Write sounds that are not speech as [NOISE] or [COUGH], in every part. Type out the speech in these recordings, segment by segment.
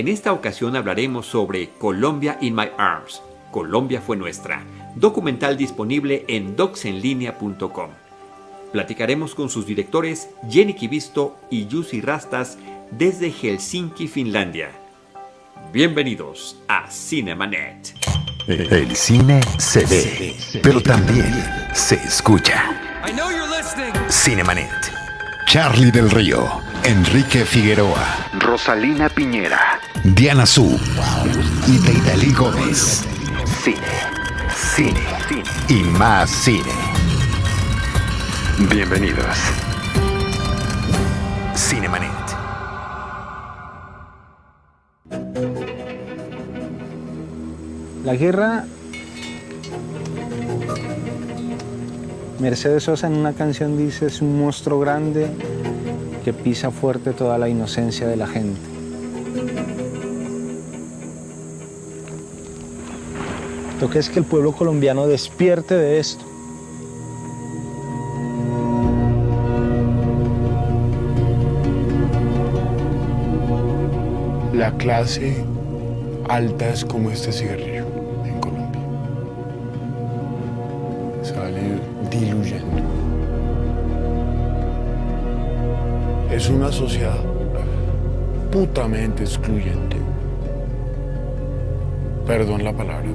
En esta ocasión hablaremos sobre Colombia in My Arms. Colombia fue nuestra. Documental disponible en docsenlinea.com. Platicaremos con sus directores Jenny Kivisto y Jussi Rastas desde Helsinki, Finlandia. Bienvenidos a Cinemanet. El cine se ve, pero también se escucha. Cinemanet. Charlie del Río, Enrique Figueroa, Rosalina Piñera, Diana Su y Deidali Gómez. Cine, cine, cine y más cine. Bienvenidos. Cinemanet. La guerra, Mercedes Sosa en una canción dice, es un monstruo grande que pisa fuerte toda la inocencia de la gente. Que es que el pueblo colombiano despierte de esto. La clase alta es como este cigarrillo en Colombia. Se va a ir diluyendo. Es una sociedad putamente excluyente. Perdón la palabra.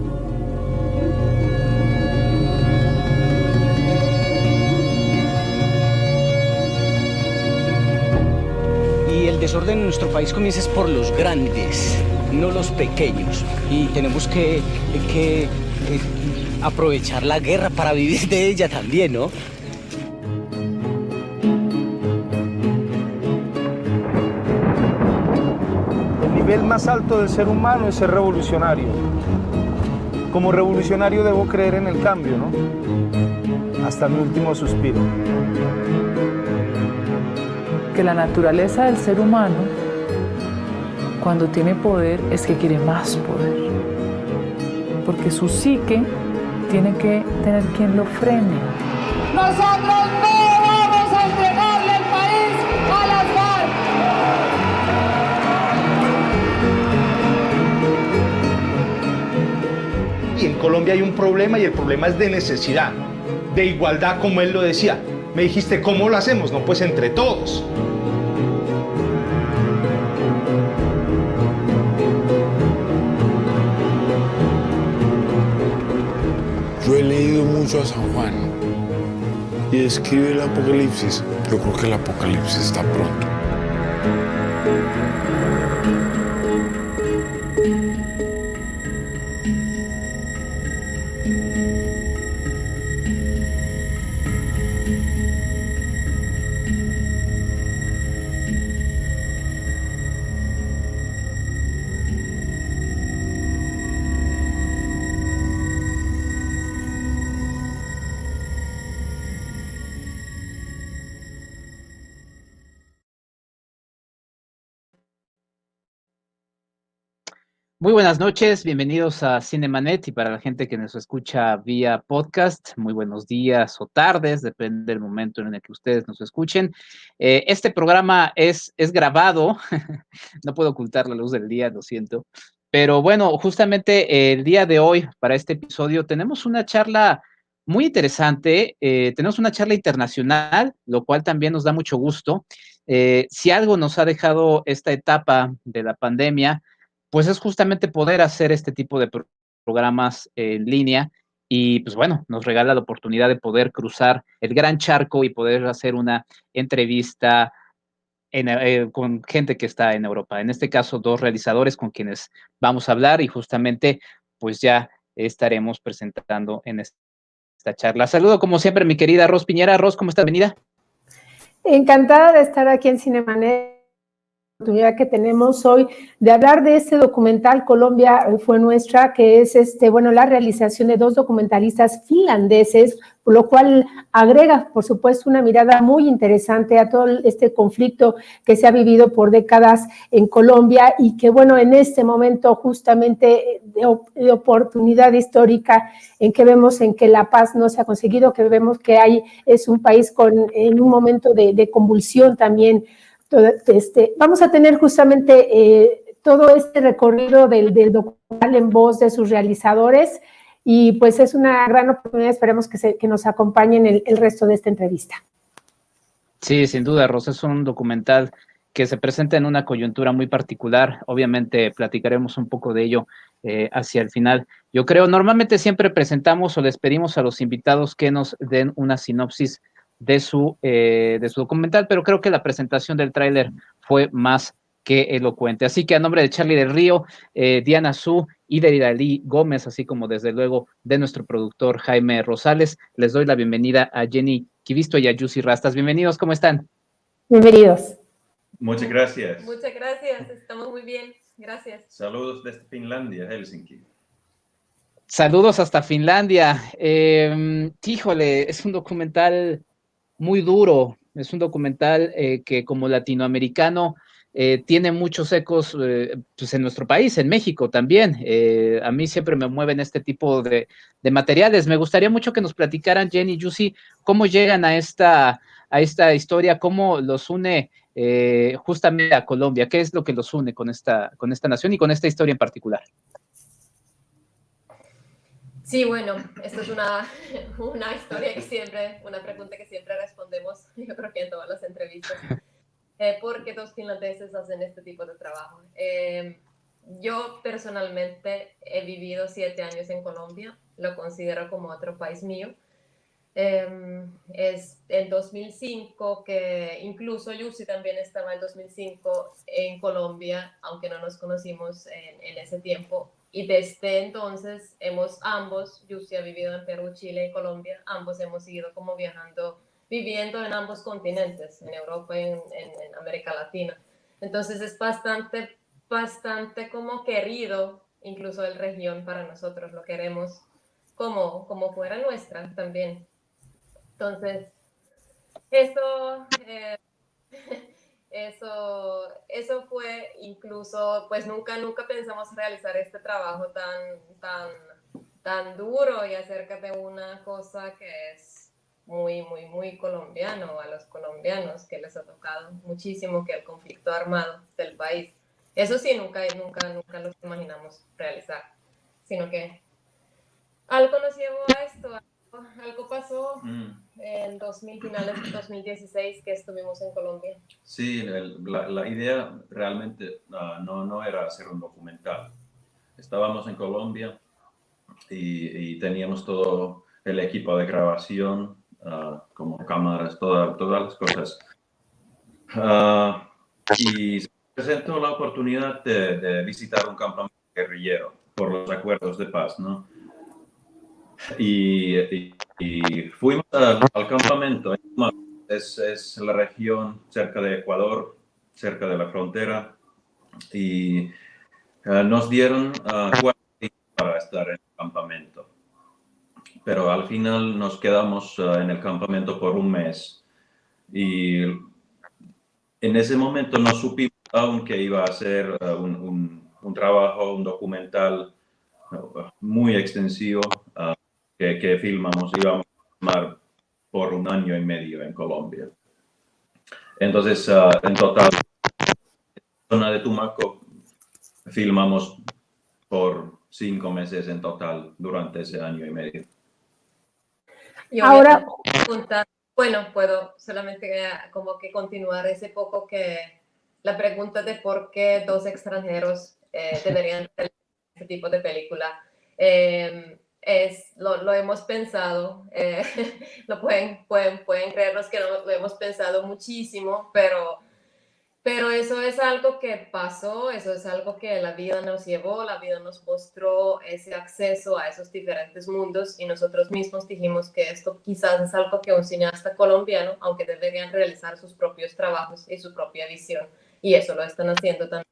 Y el desorden en nuestro país comienza por los grandes, no los pequeños. Y tenemos que, que eh, aprovechar la guerra para vivir de ella también, ¿no? El nivel más alto del ser humano es ser revolucionario. Como revolucionario debo creer en el cambio, ¿no? Hasta mi último suspiro. que la naturaleza del ser humano, cuando tiene poder, es que quiere más poder. Porque su psique tiene que tener quien lo frene. Nosotros Colombia hay un problema y el problema es de necesidad, de igualdad como él lo decía. Me dijiste, ¿cómo lo hacemos? No, pues entre todos. Yo he leído mucho a San Juan y escribe el Apocalipsis. Yo creo que el Apocalipsis está pronto. Muy buenas noches, bienvenidos a Cinemanet y para la gente que nos escucha vía podcast, muy buenos días o tardes, depende del momento en el que ustedes nos escuchen. Eh, este programa es, es grabado, [LAUGHS] no puedo ocultar la luz del día, lo siento, pero bueno, justamente el día de hoy, para este episodio, tenemos una charla muy interesante, eh, tenemos una charla internacional, lo cual también nos da mucho gusto. Eh, si algo nos ha dejado esta etapa de la pandemia, pues es justamente poder hacer este tipo de pro programas en línea y pues bueno, nos regala la oportunidad de poder cruzar el gran charco y poder hacer una entrevista en, eh, con gente que está en Europa. En este caso, dos realizadores con quienes vamos a hablar y justamente pues ya estaremos presentando en esta charla. Saludo como siempre mi querida Ros Piñera. Ros, ¿cómo estás? Venida. Encantada de estar aquí en Cinemanet oportunidad que tenemos hoy de hablar de este documental Colombia fue nuestra, que es este, bueno, la realización de dos documentalistas finlandeses, lo cual agrega, por supuesto, una mirada muy interesante a todo este conflicto que se ha vivido por décadas en Colombia y que, bueno, en este momento justamente de, oportunidad histórica en que vemos en que la paz no se ha conseguido, que vemos que hay, es un país con, en un momento de convulsión también este, vamos a tener justamente eh, todo este recorrido del, documental en voz de sus realizadores y pues es una gran oportunidad, esperemos que, se, que nos acompañen el, el resto de esta entrevista. Sí, sin duda, Rosa, es un documental que se presenta en una coyuntura muy particular. Obviamente platicaremos un poco de ello eh, hacia el final. Yo creo, normalmente siempre presentamos o les pedimos a los invitados que nos den una sinopsis de su, eh, de su documental, pero creo que la presentación del tráiler fue más que elocuente. Así que a nombre de Charlie del Río, eh, Diana Su y de Idalí Gómez, así como desde luego de nuestro productor Jaime Rosales, les doy la bienvenida a Jenny Kivisto y a Yusi Rastas. Bienvenidos, ¿cómo están? Bienvenidos. Muchas gracias. Muchas gracias, estamos muy bien. Gracias. Saludos desde Finlandia, Helsinki. Saludos hasta Finlandia. Eh, híjole, es un documental muy duro, es un documental eh, que como latinoamericano eh, tiene muchos ecos eh, pues en nuestro país, en México también. Eh, a mí siempre me mueven este tipo de, materiales. Me gustaría mucho que nos platicaran, Jenny y Juicy, cómo llegan a esta, a esta historia, cómo los une justamente a Colombia, qué es lo que los une con esta, con esta nación y con esta historia en particular. Sí, bueno, esto es una, una historia que siempre, una pregunta que siempre respondemos, yo creo que en todas las entrevistas, eh, porque dos finlandeses hacen este tipo de trabajo. Eh, yo personalmente he vivido siete años en Colombia, lo considero como otro país mío. Eh, es en 2005 que incluso Yusi también estaba en 2005 en Colombia, aunque no nos conocimos en, ese tiempo. Y desde entonces hemos ambos, Yusi ha vivido en Perú, Chile y Colombia, ambos hemos ido como viajando, viviendo en ambos continentes, en Europa y en, en, en América Latina. Entonces es bastante, bastante como querido, incluso el región para nosotros, lo queremos como, como fuera nuestra también. Entonces, eso, eh, [LAUGHS] eso, eso fue incluso, pues nunca, nunca pensamos realizar este trabajo tan, tan, tan duro y acerca de una cosa que es muy, muy, muy colombiano a los colombianos, que les ha tocado muchísimo que el conflicto armado del país. Eso sí, nunca, nunca, nunca lo imaginamos realizar, sino que algo nos llevó a esto, algo pasó mm. en 2000, finales de 2016 que estuvimos en Colombia. Sí, el, la, la, idea realmente uh, no, no era hacer un documental. Estábamos en Colombia y, y teníamos todo el equipo de grabación, uh, como cámaras, toda, todas las cosas. Uh, y se presentó la oportunidad de, de visitar un campamento guerrillero por los acuerdos de paz, ¿no? Y, y, y fuimos al, al campamento. Es, es, la región cerca de Ecuador, cerca de la frontera. Y uh, nos dieron uh, cuatro días para estar en el campamento. Pero al final nos quedamos uh, en el campamento por un mes. Y en ese momento no supimos aún que iba a ser un, un, un, trabajo, un documental muy extensivo que, que filmamos íbamos a filmar por un año y medio en Colombia. Entonces, uh, en total, en la zona de Tumaco filmamos por cinco meses en total durante ese año y medio. Y ahora, preguntar, bueno, puedo solamente como que continuar ese poco que la pregunta de por qué dos extranjeros eh, deberían hacer este tipo de película. Eh, es, lo, lo, hemos pensado, eh, [LAUGHS] lo pueden, pueden, creernos que lo hemos pensado muchísimo, pero, eso es algo que pasó, eso es algo que la vida nos llevó, la vida nos mostró ese acceso a esos diferentes mundos y nosotros mismos dijimos que esto quizás es algo que un cineasta colombiano, aunque deberían realizar sus propios trabajos y su propia visión, y eso lo están haciendo también,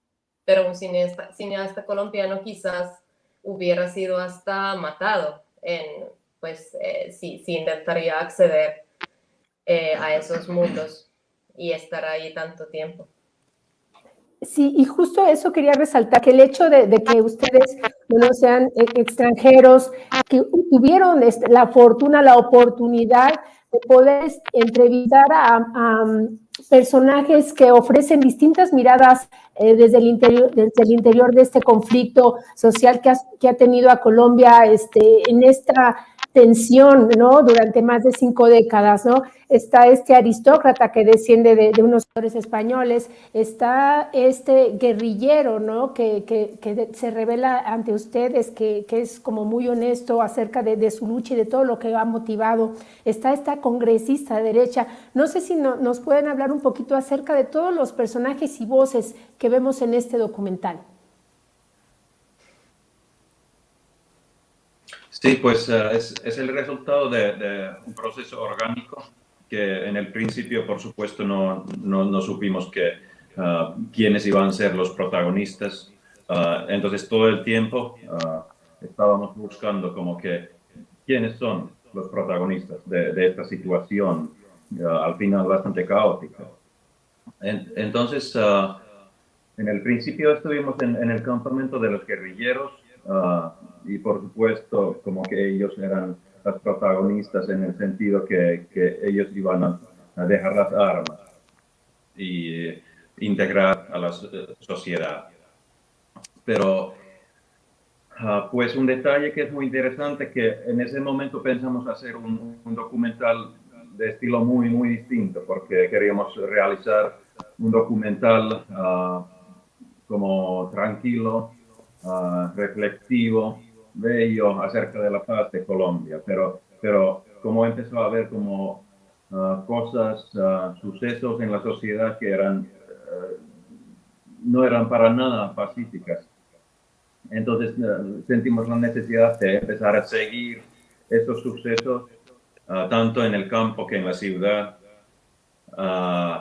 pero un cineasta colombiano quizás hubiera sido hasta matado, en, pues eh, si, si, intentaría acceder eh, a esos mundos y estar ahí tanto tiempo. Sí, y justo eso quería resaltar, que el hecho de, de que ustedes no sean extranjeros, que tuvieron la fortuna, la oportunidad de poder entrevistar a, a, personajes que ofrecen distintas miradas eh, desde, el interior, desde el interior de este conflicto social que, que ha tenido a Colombia este, en esta tensión, ¿no? Durante más de cinco décadas, ¿no? Está este aristócrata que desciende de, unos autores españoles, está este guerrillero, ¿no? Que, que, se revela ante ustedes, que, es como muy honesto acerca de, su lucha y de todo lo que ha motivado. Está esta congresista de derecha. No sé si nos pueden hablar un poquito acerca de todos los personajes y voces que vemos en este documental. Sí, pues eh, es, es, el resultado de, un proceso orgánico que en el principio, por supuesto, no, no, no supimos que, uh, quiénes iban a ser los protagonistas. Uh, entonces, todo el tiempo uh, estábamos buscando como que quiénes son los protagonistas de, de esta situación, al final bastante caótica. entonces, en el principio estuvimos en, en, el campamento de los guerrilleros y por supuesto como que ellos eran los protagonistas en el sentido que, que ellos iban a, dejar las armas y eh, integrar a la sociedad. Pero ah, pues un detalle que es muy interesante que en ese momento pensamos hacer un, documental de estilo muy, muy distinto porque queríamos realizar un documental uh, como tranquilo, uh, reflexivo, bello acerca de la paz de Colombia, pero, pero como empezó a ver como ah, cosas, uh, sucesos en la sociedad que eran, uh, no eran para nada pacíficas. Entonces sentimos la necesidad de empezar a seguir estos sucesos, tanto en el campo que en la ciudad.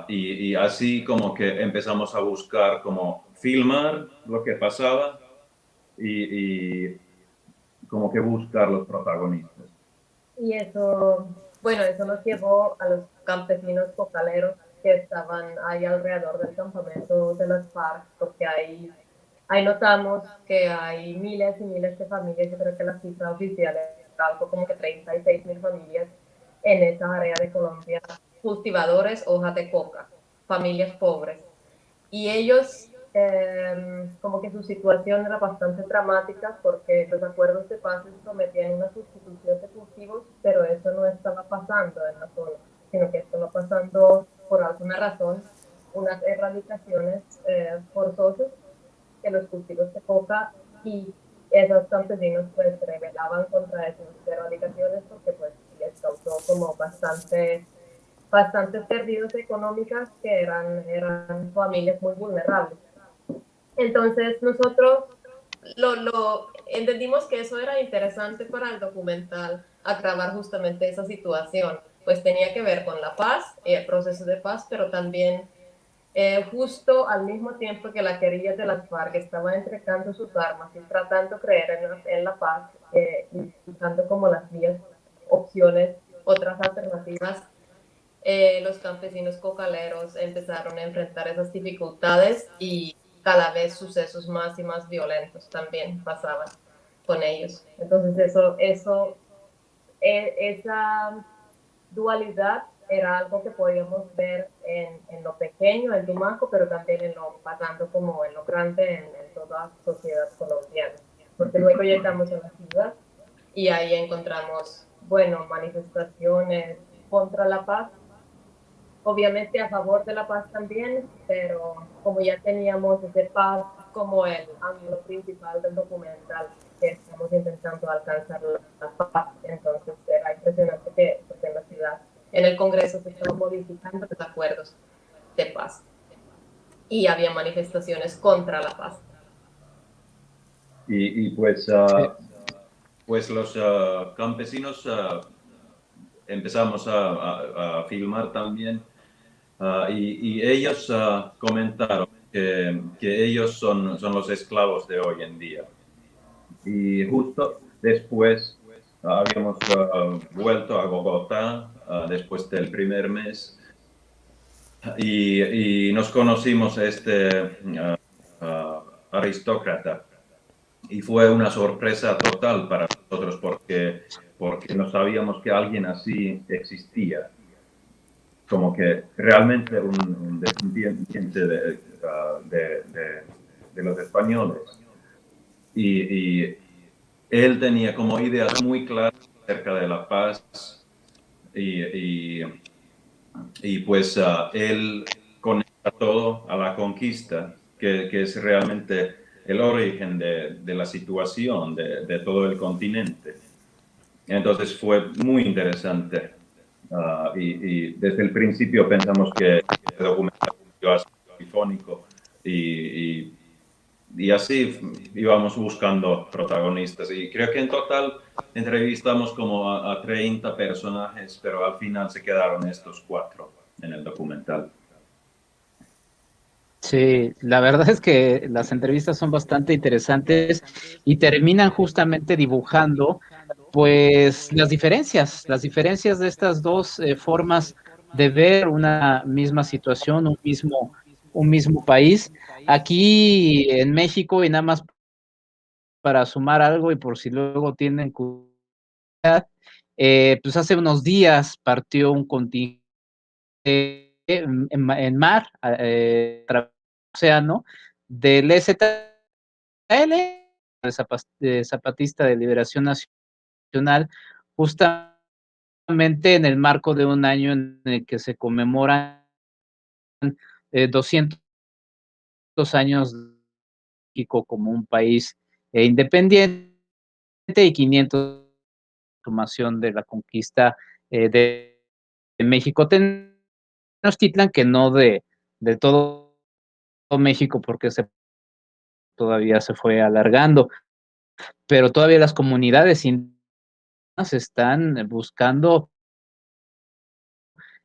Y, y, así como que empezamos a buscar como filmar lo que pasaba y, y como que buscar los protagonistas. Y eso, bueno, eso nos llevó a los campesinos cocaleros que estaban ahí alrededor del campamento de las FARC, porque ahí, ahí notamos que hay miles y miles de familias, yo creo que la cifra oficial es algo como que 36 mil familias en esa área de Colombia, cultivadores hojas de coca, familias pobres. Y ellos Em, como que su situación era bastante dramática porque los acuerdos de paz prometían una sustitución de cultivos, pero eso no estaba pasando en la zona, sino que estaba pasando por alguna razón unas erradicaciones eh, forzosas que los cultivos de coca y esos campesinos pues rebelaban contra esas erradicaciones porque pues les causó como bastante bastantes pérdidas económicas que eran, eran familias muy vulnerables. Entonces nosotros lo, lo, entendimos que eso era interesante para el documental, agravar justamente esa situación, pues tenía que ver con la paz, el proceso de paz, pero también eh, justo al mismo tiempo que la querella de las FARC estaba entregando sus armas y tratando de creer en la, en la paz, eh, y usando como las vías, opciones, otras alternativas, eh, los campesinos cocaleros empezaron a enfrentar esas dificultades y cada vez sucesos más y más violentos también pasaban con ellos. Entonces eso, eso, e, esa dualidad era algo que podíamos ver en, en, lo pequeño, en Tumaco, pero también en lo pasando como en lo grande en, en toda sociedad colombiana. Porque luego llegamos a la ciudad y ahí encontramos, bueno, manifestaciones contra la paz, obviamente a favor de la paz también, pero como ya teníamos ese paz como el ángulo principal del documental, que estamos intentando alcanzar la paz, entonces era impresionante que pues, en la ciudad, en el Congreso se estaban modificando los acuerdos de paz. Y había manifestaciones contra la paz. Y, pues, uh, pues los uh, campesinos uh, empezamos a, a, filmar también Ah, y, ellos ah, comentaron que, que, ellos son, son los esclavos de hoy en día. Y justo después ah, habíamos vuelto a Bogotá después del primer mes y, y nos conocimos a este aristócrata. Y fue una sorpresa total para nosotros porque, porque no sabíamos que alguien así existía. Como que realmente un, un descendiente de, ah, de, de, los españoles. Y, y, él tenía como ideas muy claras acerca de la paz y, y, y pues uh, él conecta todo a la conquista, que, que es realmente el origen de, de la situación de, de, todo el continente. Entonces fue muy interesante. Uh, y, y, desde el principio pensamos que el documental iba a ser telefónico y, y, y, así íbamos buscando protagonistas. Y creo que en total entrevistamos como a, a 30 personajes, pero al final se quedaron estos cuatro en el documental. Sí, la verdad es que las entrevistas son bastante interesantes y terminan justamente dibujando pues las diferencias, las diferencias de estas dos eh, formas de ver una misma situación, un mismo, un mismo país. Aquí en México, y nada más para sumar algo y por si luego tienen curiosidad, eh, pues hace unos días partió un contingente en, en mar, eh, océano, del STL, de Zapatista de Liberación Nacional, justamente en el marco de un año en el que se conmemoran eh, 200 años de México como un país eh, independiente y 500 formación de la conquista eh, de, de, México. Tenochtitlan, que no de, de todo México porque se todavía se fue alargando, pero todavía las comunidades indígenas están buscando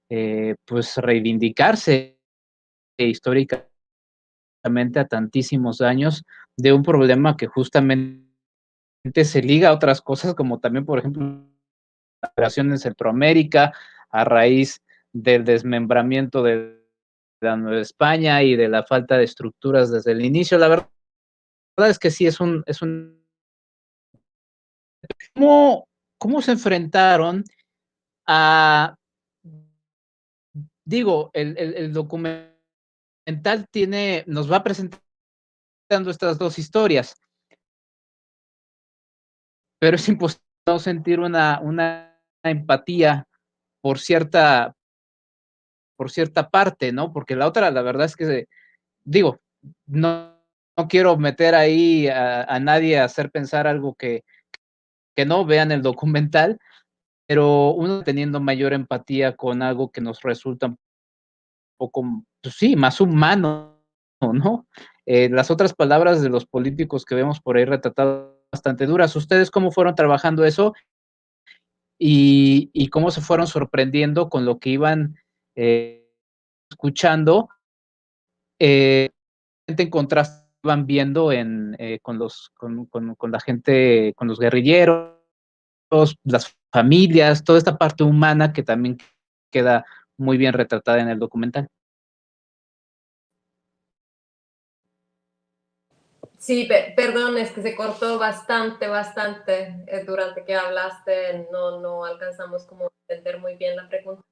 eh, pues reivindicarse históricamente a tantísimos años de un problema que justamente se liga a otras cosas como también por ejemplo la operación en Centroamérica a raíz del desmembramiento del la Nueva España y de la falta de estructuras desde el inicio. La verdad es que sí, es un... Es un ¿Cómo, ¿Cómo se enfrentaron a... Digo, el, documental tiene, nos va presentando estas dos historias, pero es imposible sentir una, empatía por cierta, por cierta parte, ¿no? Porque la otra, la verdad es que, digo, no, no quiero meter ahí a, a, nadie a hacer pensar algo que, que no vean el documental, pero uno teniendo mayor empatía con algo que nos resulta un poco, pues sí, más humano, ¿no? Eh, las otras palabras de los políticos que vemos por ahí retratadas bastante duras. ¿Ustedes cómo fueron trabajando eso? Y, cómo se fueron sorprendiendo con lo que iban eh, escuchando, eh, en contraste van viendo en, eh, con, los, con, con, con, la gente, con los guerrilleros, las familias, toda esta parte humana que también queda muy bien retratada en el documental. Sí, pe perdón, es que se cortó bastante, bastante eh, durante que hablaste, no, no alcanzamos como a entender muy bien la pregunta.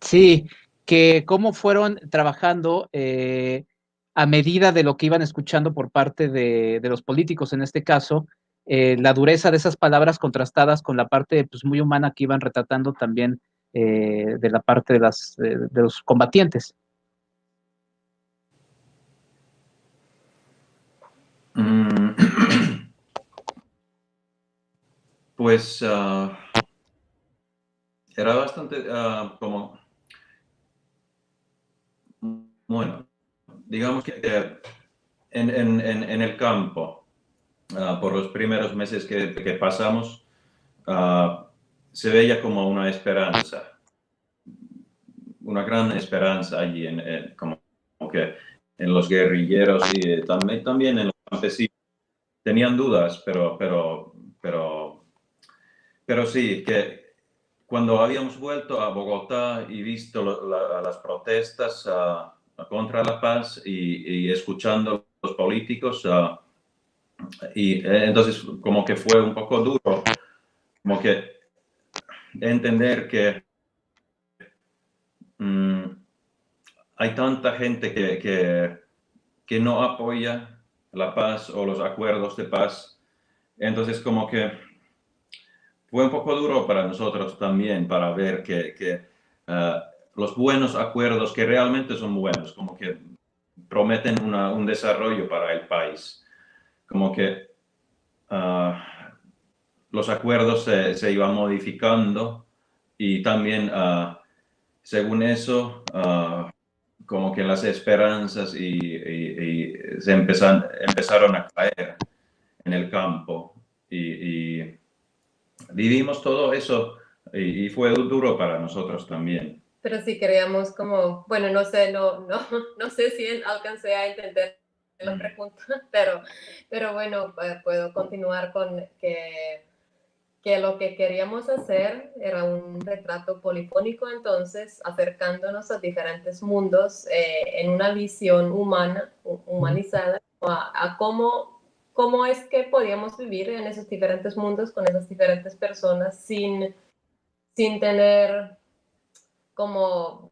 Sí, que cómo fueron trabajando eh, a medida de lo que iban escuchando por parte de, de los políticos, en este caso, eh, la dureza de esas palabras contrastadas con la parte pues, muy humana que iban retratando también eh, de la parte de, las, de, los combatientes. Mm. [COUGHS] Pues uh, era bastante uh, como bueno, digamos que en, en, en el campo, uh, por los primeros meses que, que pasamos, uh, se veía como una esperanza, una gran esperanza allí, en, en como, que en los guerrilleros y también, también en los campesinos. Tenían dudas, pero, pero, pero, pero sí, que cuando habíamos vuelto a Bogotá y visto la, las protestas, uh, contra la paz y, escuchando los políticos. Uh, y eh, entonces como que fue un poco duro, como que entender que mm, hay tanta gente que, que, no apoya la paz o los acuerdos de paz. Entonces, como que fue un poco duro para nosotros también para ver que, que uh, los buenos acuerdos que realmente son buenos, como que prometen un desarrollo para el país, como que uh, los acuerdos se, iban modificando y también, uh, según eso, como que las esperanzas y, se empezan, empezaron a caer en el campo y vivimos todo eso y, fue duro para nosotros también. Pero sí queríamos como, bueno, no sé, no, no, [LAUGHS] no sé si alcancé a entender la pregunta, [LAUGHS] pero, pero bueno, puedo continuar con que que lo que queríamos hacer era un retrato polifónico, entonces acercándonos a diferentes mundos eh, en una visión humana, humanizada, a, cómo, cómo es que podíamos vivir en esos diferentes mundos con esas diferentes personas sin, sin tener como,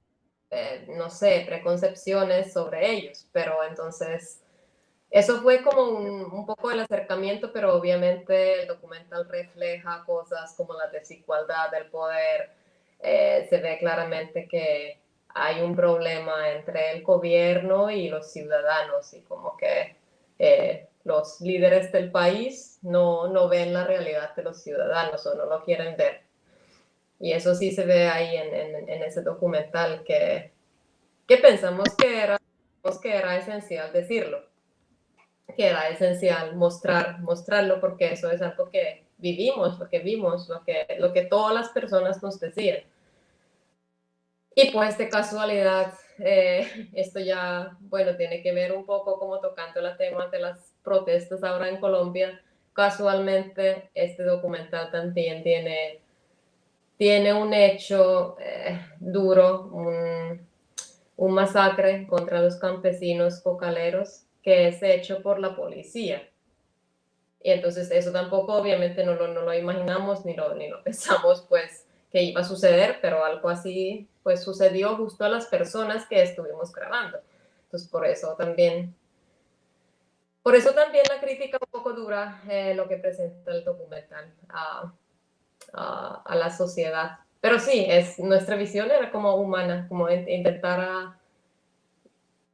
eh, no sé, preconcepciones sobre ellos, pero entonces eso fue como un, poco el acercamiento, pero obviamente el documental refleja cosas como la desigualdad del poder. Eh, se ve claramente que hay un problema entre el gobierno y los ciudadanos y como que eh, los líderes del país no, no ven la realidad de los ciudadanos o no lo quieren ver. Y eso sí se ve ahí en, ese documental que, que pensamos que era, que era esencial decirlo que era esencial mostrar, mostrarlo porque eso es algo que vivimos, lo que vimos, lo que, lo que todas las personas nos decían. Y pues de casualidad, eh, esto ya, bueno, tiene que ver un poco como tocando el tema de las protestas ahora en Colombia. Casualmente, este documental también tiene, tiene un hecho eh, duro, un, un masacre contra los campesinos cocaleros que es hecho por la policía. Y entonces eso tampoco obviamente no lo, no lo imaginamos ni lo, ni lo [LAUGHS] pensamos pues que iba a suceder, pero algo así pues sucedió justo a las personas que estuvimos grabando. Entonces por eso también, por eso también la crítica un poco dura eh, lo que presenta el documental a, la sociedad. Pero sí, es, nuestra visión era como humana, como intentar a,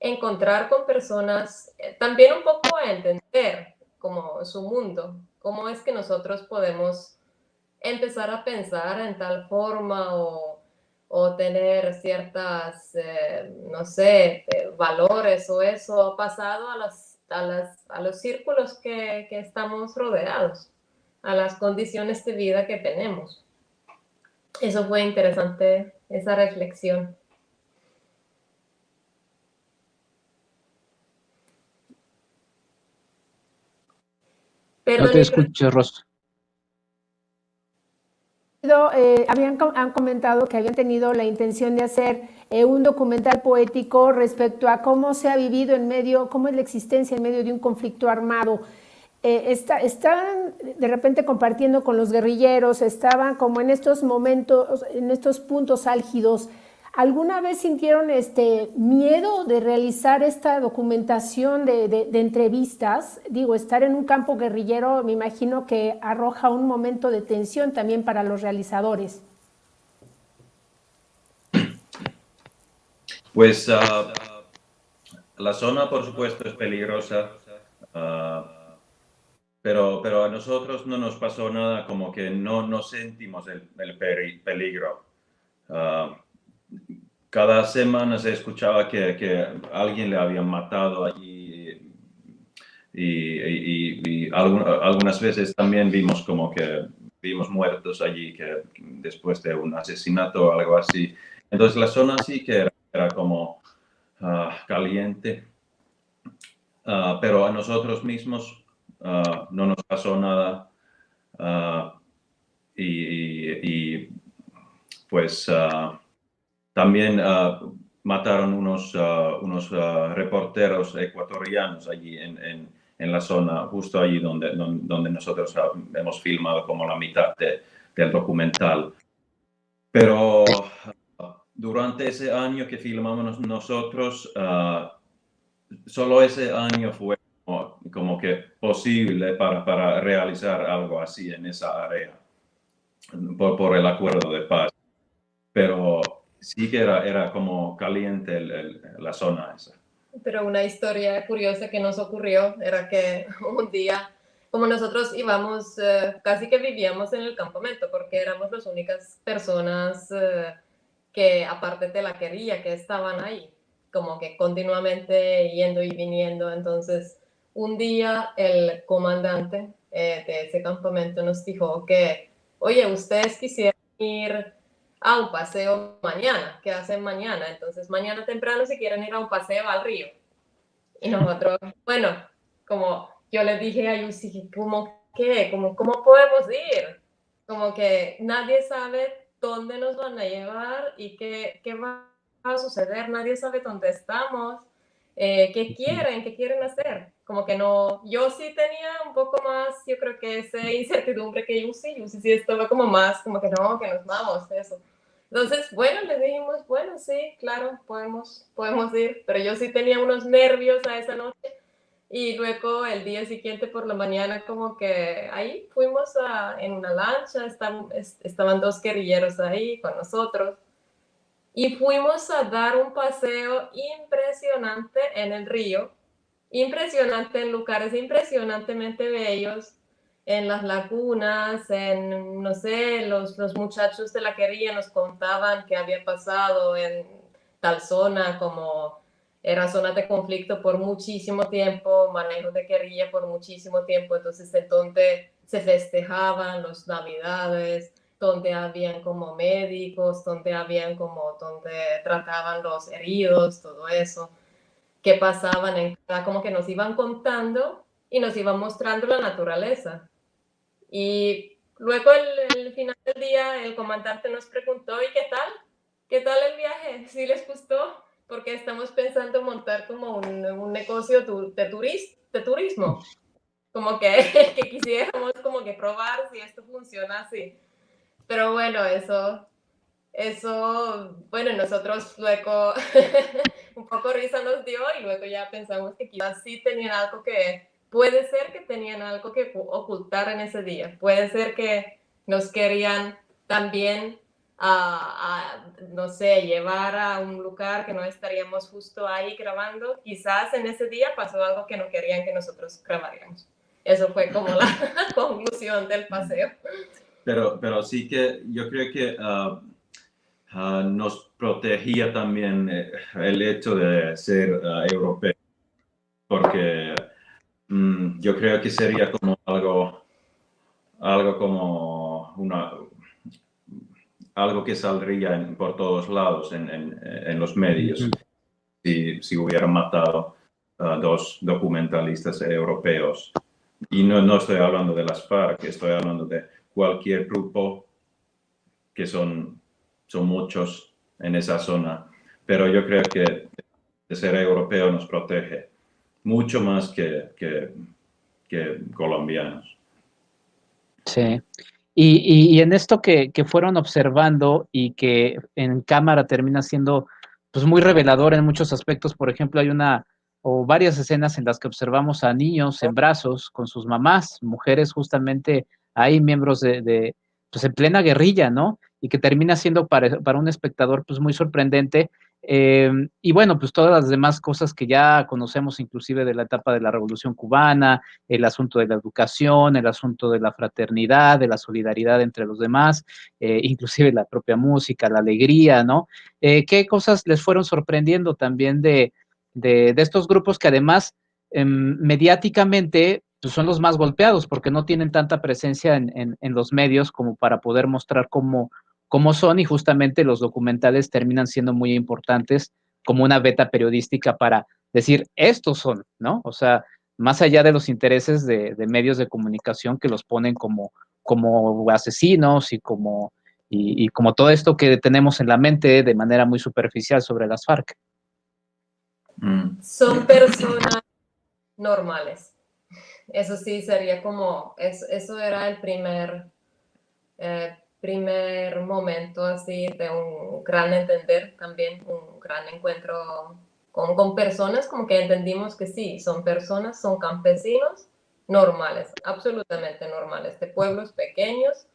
encontrar con personas, eh, también un poco a entender como su mundo, cómo es que nosotros podemos empezar a pensar en tal forma o, tener ciertas, eh, no sé, eh, valores o eso pasado a, las, a, las, a los círculos que, que estamos rodeados, a las condiciones de vida que tenemos. Eso fue interesante, esa reflexión. no te escucho, Rosa. Eh, habían han comentado que habían tenido la intención de hacer eh, un documental poético respecto a cómo se ha vivido en medio, cómo es la existencia en medio de un conflicto armado. Eh, están de repente compartiendo con los guerrilleros, estaban como en estos momentos, en estos puntos álgidos ¿Alguna vez sintieron este miedo de realizar esta documentación de, entrevistas? Digo, estar en un campo guerrillero me imagino que arroja un momento de tensión también para los realizadores. Pues ah, la zona, por supuesto, es peligrosa, ah, pero, pero a nosotros no nos pasó nada como que no, no sentimos el, peligro. Uh, cada semana se escuchaba que, que alguien le habían matado allí y, algunas veces también vimos como que vimos muertos allí que después de un asesinato o algo así. Entonces la zona sí que era, como ah, caliente, ah, pero a nosotros mismos ah, no nos pasó nada y, pues también ah, mataron unos, ah, unos ah, reporteros ecuatorianos allí en, en, en, la zona, justo allí donde, donde, nosotros hemos filmado como la mitad del documental. Pero durante ese año que filmamos nosotros, solo ese año fue como, que posible para, para, realizar algo así en esa área, por, por el acuerdo de paz. Pero sí que era, era como caliente el, la zona esa. Pero una historia curiosa que nos ocurrió era que [LAUGHS] un día, como nosotros íbamos, eh, casi que vivíamos en el campamento, porque éramos las únicas personas eh, que, aparte de la querilla, que estaban ahí, como que continuamente yendo y viniendo. Entonces, un día el comandante eh, de ese campamento nos dijo que, oye, ustedes quisieran ir a un paseo mañana, ¿qué hacen mañana? Entonces mañana temprano si quieren ir a un paseo al río. Y nosotros, bueno, como yo le dije a Yusi, ¿cómo qué? ¿Cómo, ¿Cómo podemos ir? Como que nadie sabe dónde nos van a llevar y qué, qué va a suceder, nadie sabe dónde estamos, eh, qué quieren, qué quieren hacer. Como que no, yo sí tenía un poco más, yo creo que esa incertidumbre que Yusi, Yusi sí estaba como más, como que no, que nos vamos, eso. Entonces, bueno, le dijimos, bueno, sí, claro, podemos, podemos ir, pero yo sí tenía unos nervios a esa noche y luego el día siguiente por la mañana como que ahí fuimos a, en una lancha, estaban, estaban dos guerrilleros ahí con nosotros y fuimos a dar un paseo impresionante en el río, impresionante en lugares impresionantemente bellos en las lagunas, en, no sé, los, los muchachos de la querilla nos contaban qué había pasado en tal zona, como era zona de conflicto por muchísimo tiempo, manejo de querilla por muchísimo tiempo, entonces en donde se festejaban las navidades, donde habían como médicos, donde habían como, donde trataban los heridos, todo eso, que pasaban en como que nos iban contando y nos iban mostrando la naturaleza. Y luego, el, final del día, el comandante nos preguntó, ¿y qué tal? ¿Qué tal el viaje? [LAUGHS] ¿Sí les gustó? Porque estamos pensando montar como un, un negocio de, turis, de turismo. Como que, [LAUGHS] que quisiéramos como que probar si esto funciona así. Pero bueno, eso, eso, bueno, nosotros luego [LAUGHS] un poco risa nos dio y luego ya pensamos que quizás sí tenían algo que puede ser que tenían algo que ocultar en ese día, puede ser que nos querían también, a, no sé, llevar a un lugar que no estaríamos justo ahí grabando. Quizás en ese día pasó algo que no querían que nosotros grabaríamos. Eso fue como la [LAUGHS] conclusión del paseo. Pero, pero sí que yo creo que ah, ah, nos protegía también eh, el hecho de ser uh, europeo, porque Mm, yo creo que sería como algo, algo como una, algo que saldría por todos lados en, en, los medios si, si, hubieran matado a dos documentalistas europeos. Y no, no estoy hablando de las FARC, estoy hablando de cualquier grupo que son, son muchos en esa zona. Pero yo creo que ser europeo nos protege mucho más que, que, colombianos. Sí. Y, y, en esto que, que, fueron observando y que en cámara termina siendo pues muy revelador en muchos aspectos, por ejemplo, hay una o varias escenas en las que observamos a niños en brazos con sus mamás, mujeres justamente ahí, miembros de pues en plena guerrilla, ¿no? Y que termina siendo para, un espectador pues muy sorprendente Em, y bueno, pues todas las demás cosas que ya conocemos inclusive de la etapa de la Revolución Cubana, el asunto de la educación, el asunto de la fraternidad, de la solidaridad entre los demás, eh, inclusive la propia música, la alegría, ¿no? Eh, ¿Qué cosas les fueron sorprendiendo también de, de, estos grupos que además em, mediáticamente pues son los más golpeados porque no tienen tanta presencia en, en, en los medios como para poder mostrar cómo como son y justamente los documentales terminan siendo muy importantes como una beta periodística para decir, estos son, ¿no? O sea, más allá de los intereses de, medios de comunicación que los ponen como, como asesinos y como, y, como todo esto que tenemos en la mente de manera muy superficial sobre las FARC. Mm. Son personas normales. Eso sí sería como, eso, eso era el primer eh, primer momento así de un gran entender también, un gran encuentro con, con personas, como que entendimos que sí, son personas, son campesinos normales, absolutamente normales, de pueblos pequeños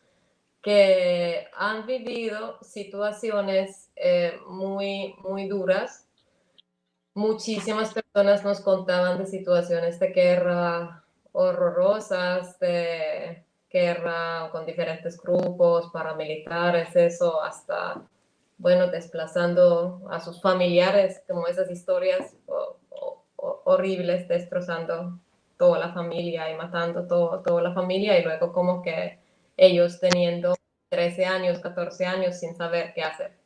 que han vivido situaciones eh, muy, muy duras. Muchísimas personas nos contaban de situaciones de guerra horrorosas, de guerra con diferentes grupos paramilitares, eso hasta, bueno, desplazando a sus familiares, como esas historias horribles, destrozando toda la familia y matando todo, toda la familia y luego como que ellos teniendo 13 años, 14 años sin saber qué hacer.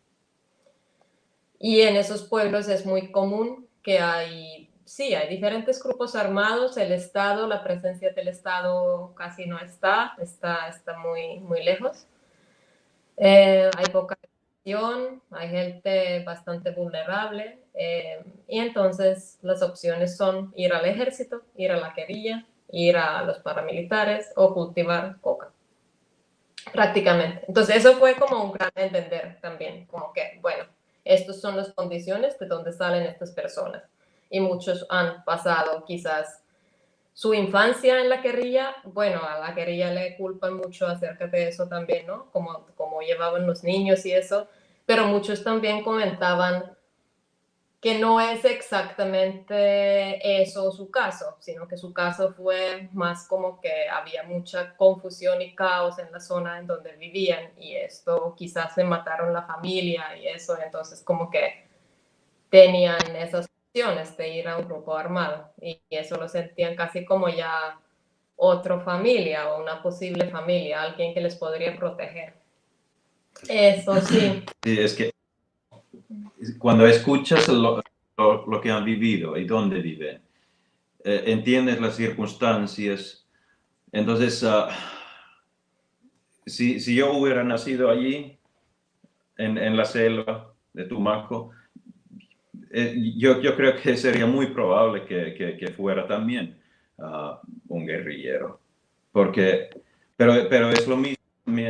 Y en esos pueblos es muy común que hay, sí, hay diferentes grupos armados, el Estado, la presencia del Estado casi no está, está, está muy, muy lejos. Eh, hay poca educación, hay gente bastante vulnerable eh, y entonces las opciones son ir al ejército, ir a la guerrilla, ir a los paramilitares o cultivar coca prácticamente. Entonces eso fue como un gran entender también, como que, bueno, estas son las condiciones de donde salen estas personas. Y muchos han pasado quizás su infancia en la guerrilla, bueno, a la guerrilla le culpan mucho acerca de eso también, ¿no? Como, como llevaban los niños y eso, pero muchos también comentaban que no es exactamente eso su caso, sino que su caso fue más como que había mucha confusión y caos en la zona en donde vivían y esto quizás se mataron la familia y eso, entonces como que tenían esas opciones de ir a un grupo armado y eso lo sentían casi como ya otra familia o una posible familia, alguien que les podría proteger. Eso sí. Sí, es que cuando escuchas lo, que han vivido y dónde viven, eh, entiendes las circunstancias. Entonces, ah, si, yo hubiera nacido allí, en, la selva de Tumaco, eh, yo, yo, creo que sería muy probable que, fuera también ah, un guerrillero. Porque, pero, pero es lo mismo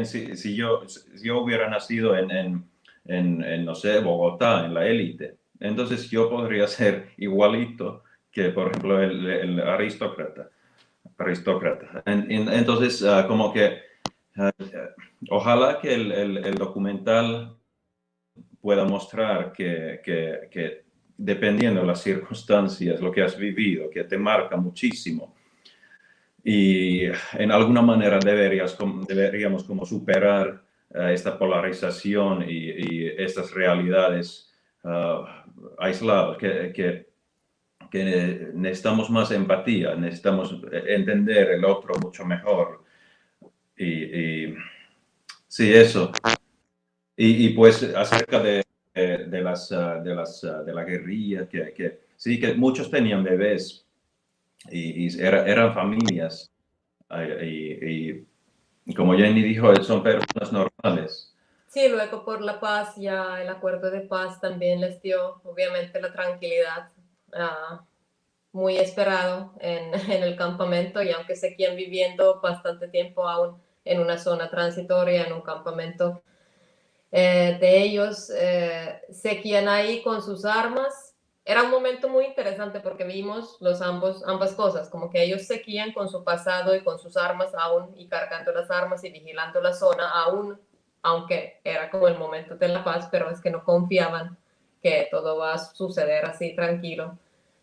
si, yo, si yo hubiera nacido en en, no sé, Bogotá, en la élite. Entonces yo podría [LAUGHS] ser igualito que, por ejemplo, el, aristócrata. aristócrata. entonces, ah, como que, ah, ojalá que el, documental pueda mostrar que, que, dependiendo de las circunstancias, lo que has vivido, que te marca muchísimo, y en alguna manera deberías, deberíamos como superar esta polarización y, estas realidades uh, aisladas, que, que, necesitamos más empatía, necesitamos entender el otro mucho mejor. Y, sí, eso. Y, pues acerca de, de, las, de, las, de la guerrilla, que, que, sí, que muchos tenían bebés y, eran familias. Y como Jenny dijo, son personas normales. Sí, luego por la paz, ya el acuerdo de paz también les dio, obviamente, la tranquilidad uh, muy esperado en, [LAUGHS] en, el campamento y aunque seguían viviendo bastante tiempo aún en una zona transitoria, en un campamento eh, de ellos, eh, seguían ahí con sus armas era un momento muy interesante porque vimos los ambos, ambas cosas, como que ellos seguían con su pasado y con sus armas aún y cargando las armas y vigilando la zona aún, aunque era como el momento de la paz, pero es que no confiaban que todo va a suceder así tranquilo.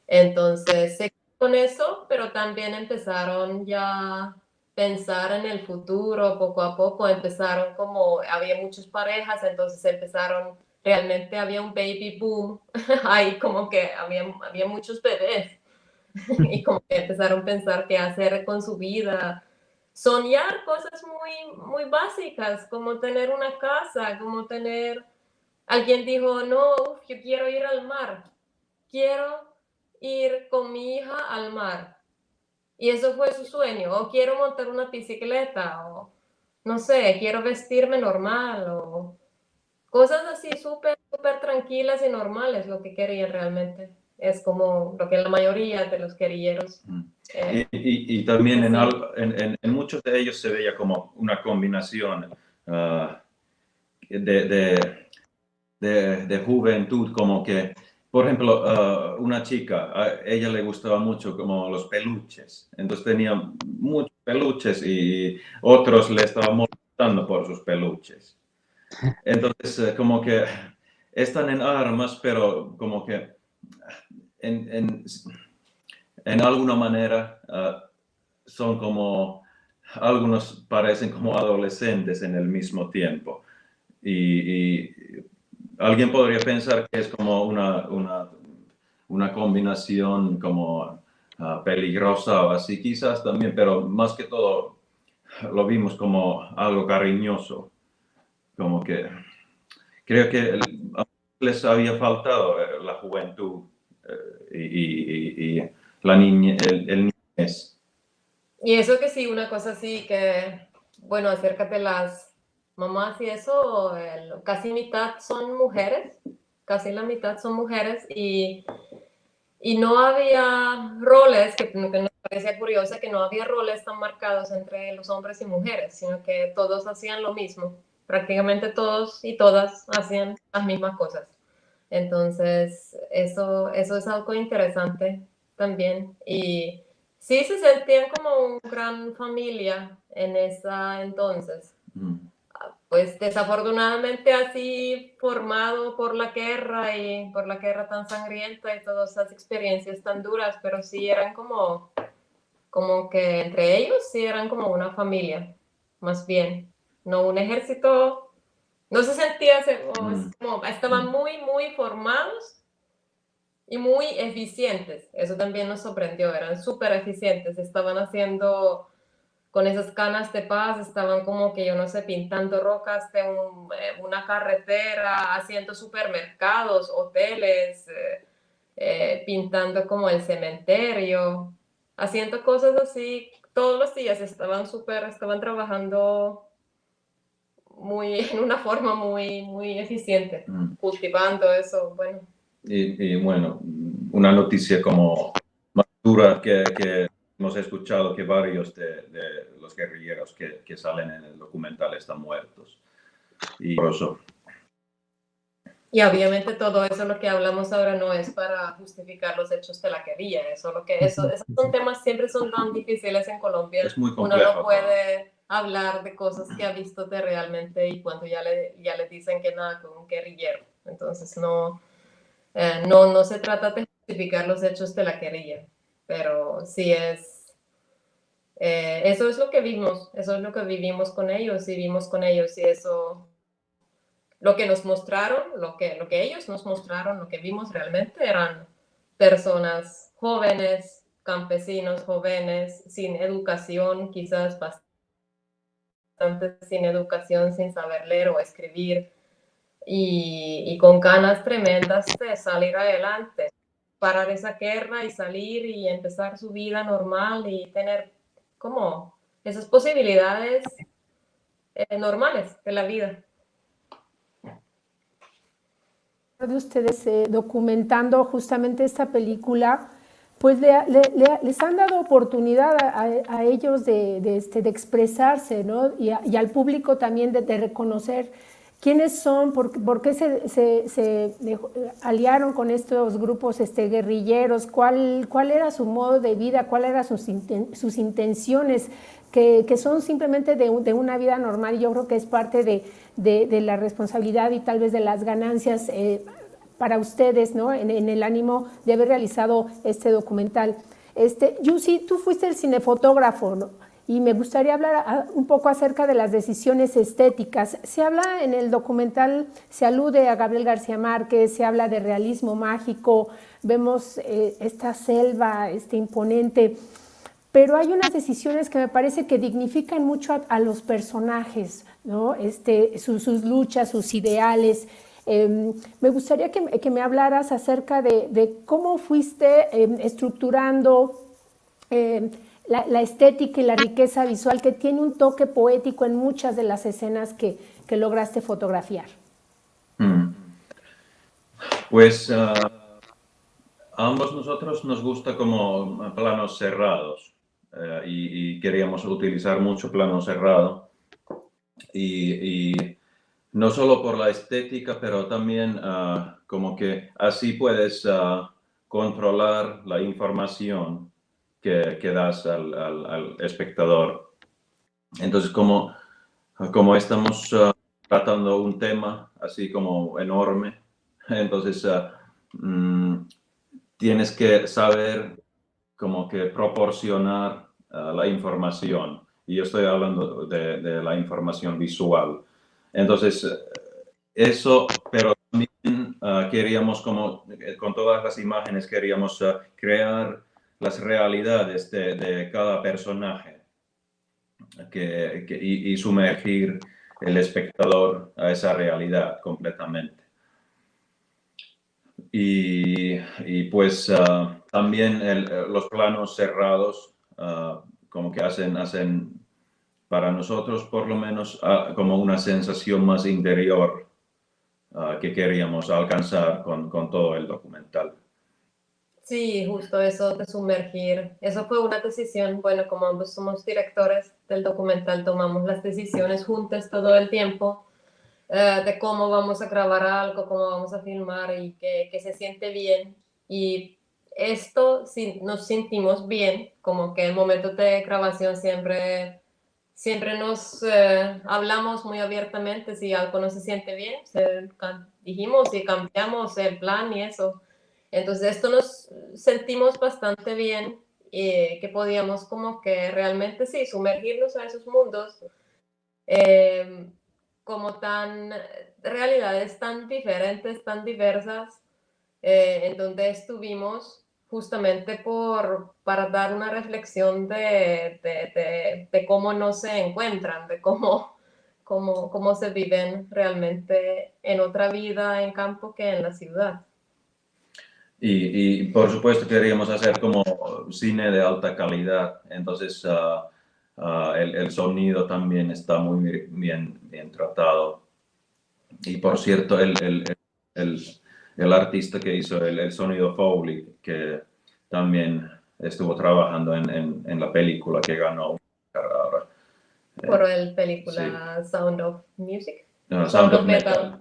Entonces, con eso, pero también empezaron ya pensar en el futuro poco a poco, empezaron como, había muchas parejas, entonces empezaron realmente había un baby boom, [LAUGHS] ahí como que había, había muchos bebés. [LAUGHS] Y como que empezaron a pensar qué hacer con su vida, soñar cosas muy, muy básicas, como tener una casa, como tener, alguien dijo, no, yo quiero ir al mar, quiero ir con mi hija al mar. Y eso fue su sueño, o quiero montar una bicicleta, o no sé, quiero vestirme normal, o cosas así súper, súper tranquilas y normales, lo que querían realmente. Es como lo que la mayoría de los guerrilleros. Eh, y, y, también en, en, en, muchos de ellos se veía como una combinación ah, de, de, juventud, como que, por ejemplo, ah, una chica, a ella le gustaba mucho como los peluches, entonces tenía muchos peluches y otros le estaban molestando por sus peluches. Entonces, eh, como que están en armas, pero como que en, en, alguna manera ah, son como, algunos parecen como adolescentes en el mismo tiempo. Y, alguien podría pensar que es como una, una, una combinación como ah, peligrosa o así quizás también, pero más que todo lo vimos como algo cariñoso, como que creo que les había faltado eh, la juventud y, la niña, el, niñez. Y eso que sí, una cosa así que, bueno, acércate las mamás y eso, casi mitad son mujeres, casi la mitad son mujeres y, y no había roles, que, que nos parecía curioso, que no había roles tan marcados entre los hombres y mujeres, sino que todos hacían lo mismo, prácticamente todos y todas hacían las mismas cosas. Entonces, eso, eso es algo interesante también. Y sí se sentían como una gran familia en esa entonces. Mm. Pues desafortunadamente así formado por la guerra y por la guerra tan sangrienta y todas esas experiencias tan duras, pero sí eran como, como que entre ellos sí eran como una familia, más bien, no un ejército no se sentía, mm. como, estaban mm. muy, muy formados y muy eficientes. Eso también nos sorprendió, eran súper eficientes, estaban haciendo con esas canas de paz, estaban como que yo no sé, pintando rocas de eh, una carretera, haciendo supermercados, hoteles, eh, eh, pintando como el cementerio, haciendo cosas así todos los días, estaban súper, estaban trabajando muy, [LAUGHS] en una forma muy, muy eficiente, mm. cultivando eso, bueno. Y, bueno, una noticia como más dura que, que hemos escuchado que varios de, de los guerrilleros que, que, salen en el documental están muertos. Y por eso. Y obviamente todo eso lo que hablamos ahora no es para justificar los hechos de la guerrilla, eso lo que eso, esos son temas siempre son tan difíciles en Colombia. Es muy complejo. Uno no puede hablar de cosas que ha visto de realmente y cuando ya le, ya le dicen que nada con un guerrillero. Entonces no, eh, no, no se trata de justificar los hechos de la guerrilla, pero sí es, eh, eso es lo que vimos, eso es lo que vivimos con ellos y vimos con ellos y eso, lo que nos mostraron, lo que, lo que ellos nos mostraron, lo que vimos realmente eran personas jóvenes, campesinos jóvenes, sin educación, quizás bastante sin educación, sin saber leer o escribir y, con ganas tremendas de salir adelante, parar esa guerra y salir y empezar su vida normal y tener como esas posibilidades eh, normales de la vida. De ustedes eh, documentando justamente esta película, pues les han dado oportunidad a, ellos de, este, de, expresarse, ¿no? Y, al público también de, reconocer quiénes son, por, qué se, se, aliaron con estos grupos este, guerrilleros, cuál, cuál era su modo de vida, cuáles eran sus, sus intenciones, que, que, son simplemente de, una vida normal. Yo creo que es parte de, la responsabilidad y tal vez de las ganancias. Eh, para ustedes, ¿no? En, el ánimo de haber realizado este documental. Este, Yusi, tú fuiste el cinefotógrafo, ¿no? Y me gustaría hablar un poco acerca de las decisiones estéticas. Se habla en el documental, se alude a Gabriel García Márquez, se habla de realismo mágico, vemos eh, esta selva, este imponente, pero hay unas decisiones que me parece que dignifican mucho a, los personajes, ¿no? Este, sus luchas, sus ideales, Em, me gustaría que, me hablaras acerca de, cómo fuiste em, estructurando em, la, estética y la riqueza visual que tiene un toque poético en muchas de las escenas que, lograste fotografiar. Mm. Pues ah, a ambos nosotros nos gusta como planos cerrados eh, y, y, queríamos utilizar mucho plano cerrado y, no solo por la estética, pero también ah, como que así puedes ah, controlar la información que, das al, espectador. Entonces, como, como estamos ah, tratando un tema así como enorme, [LAUGHS] entonces mm, tienes que saber como que proporcionar la información. Y yo estoy hablando de la información visual. Entonces, eso, pero también ah, queríamos, como eh, con todas las imágenes, queríamos crear las realidades de, cada personaje y, sumergir el espectador a esa realidad completamente. Y, pues también los planos cerrados, como que hacen para nosotros por lo menos ah, como una sensación más interior ah, que queríamos alcanzar con, con, todo el documental. Sí, justo eso de sumergir. Eso fue una decisión, bueno, como ambos somos directores del documental, tomamos las decisiones juntas todo el tiempo eh, de cómo vamos a grabar algo, cómo vamos a filmar y que, que se siente bien. Y esto, si nos sentimos bien, como que el momento de grabación siempre siempre nos eh, hablamos muy abiertamente si algo no se siente bien, dijimos y cambiamos el plan y eso. Entonces esto nos sentimos bastante bien y que podíamos como que realmente sí, sumergirnos a esos mundos em, como tan realidades tan diferentes, tan diversas, eh, en donde estuvimos justamente por, para dar una reflexión de, de, de, cómo no se encuentran, de cómo, [LAUGHS] cómo, cómo se viven realmente en otra vida en campo que en la ciudad. Y, y por supuesto queríamos hacer como cine de alta calidad, entonces ah, ah, el, el, sonido también está muy bien, bien tratado. Y por cierto, el, el, el el artista que hizo el, sonido Foley, que también estuvo trabajando en, en, la película que ganó ahora. Por el película Sound of Music. Sound, of, Metal.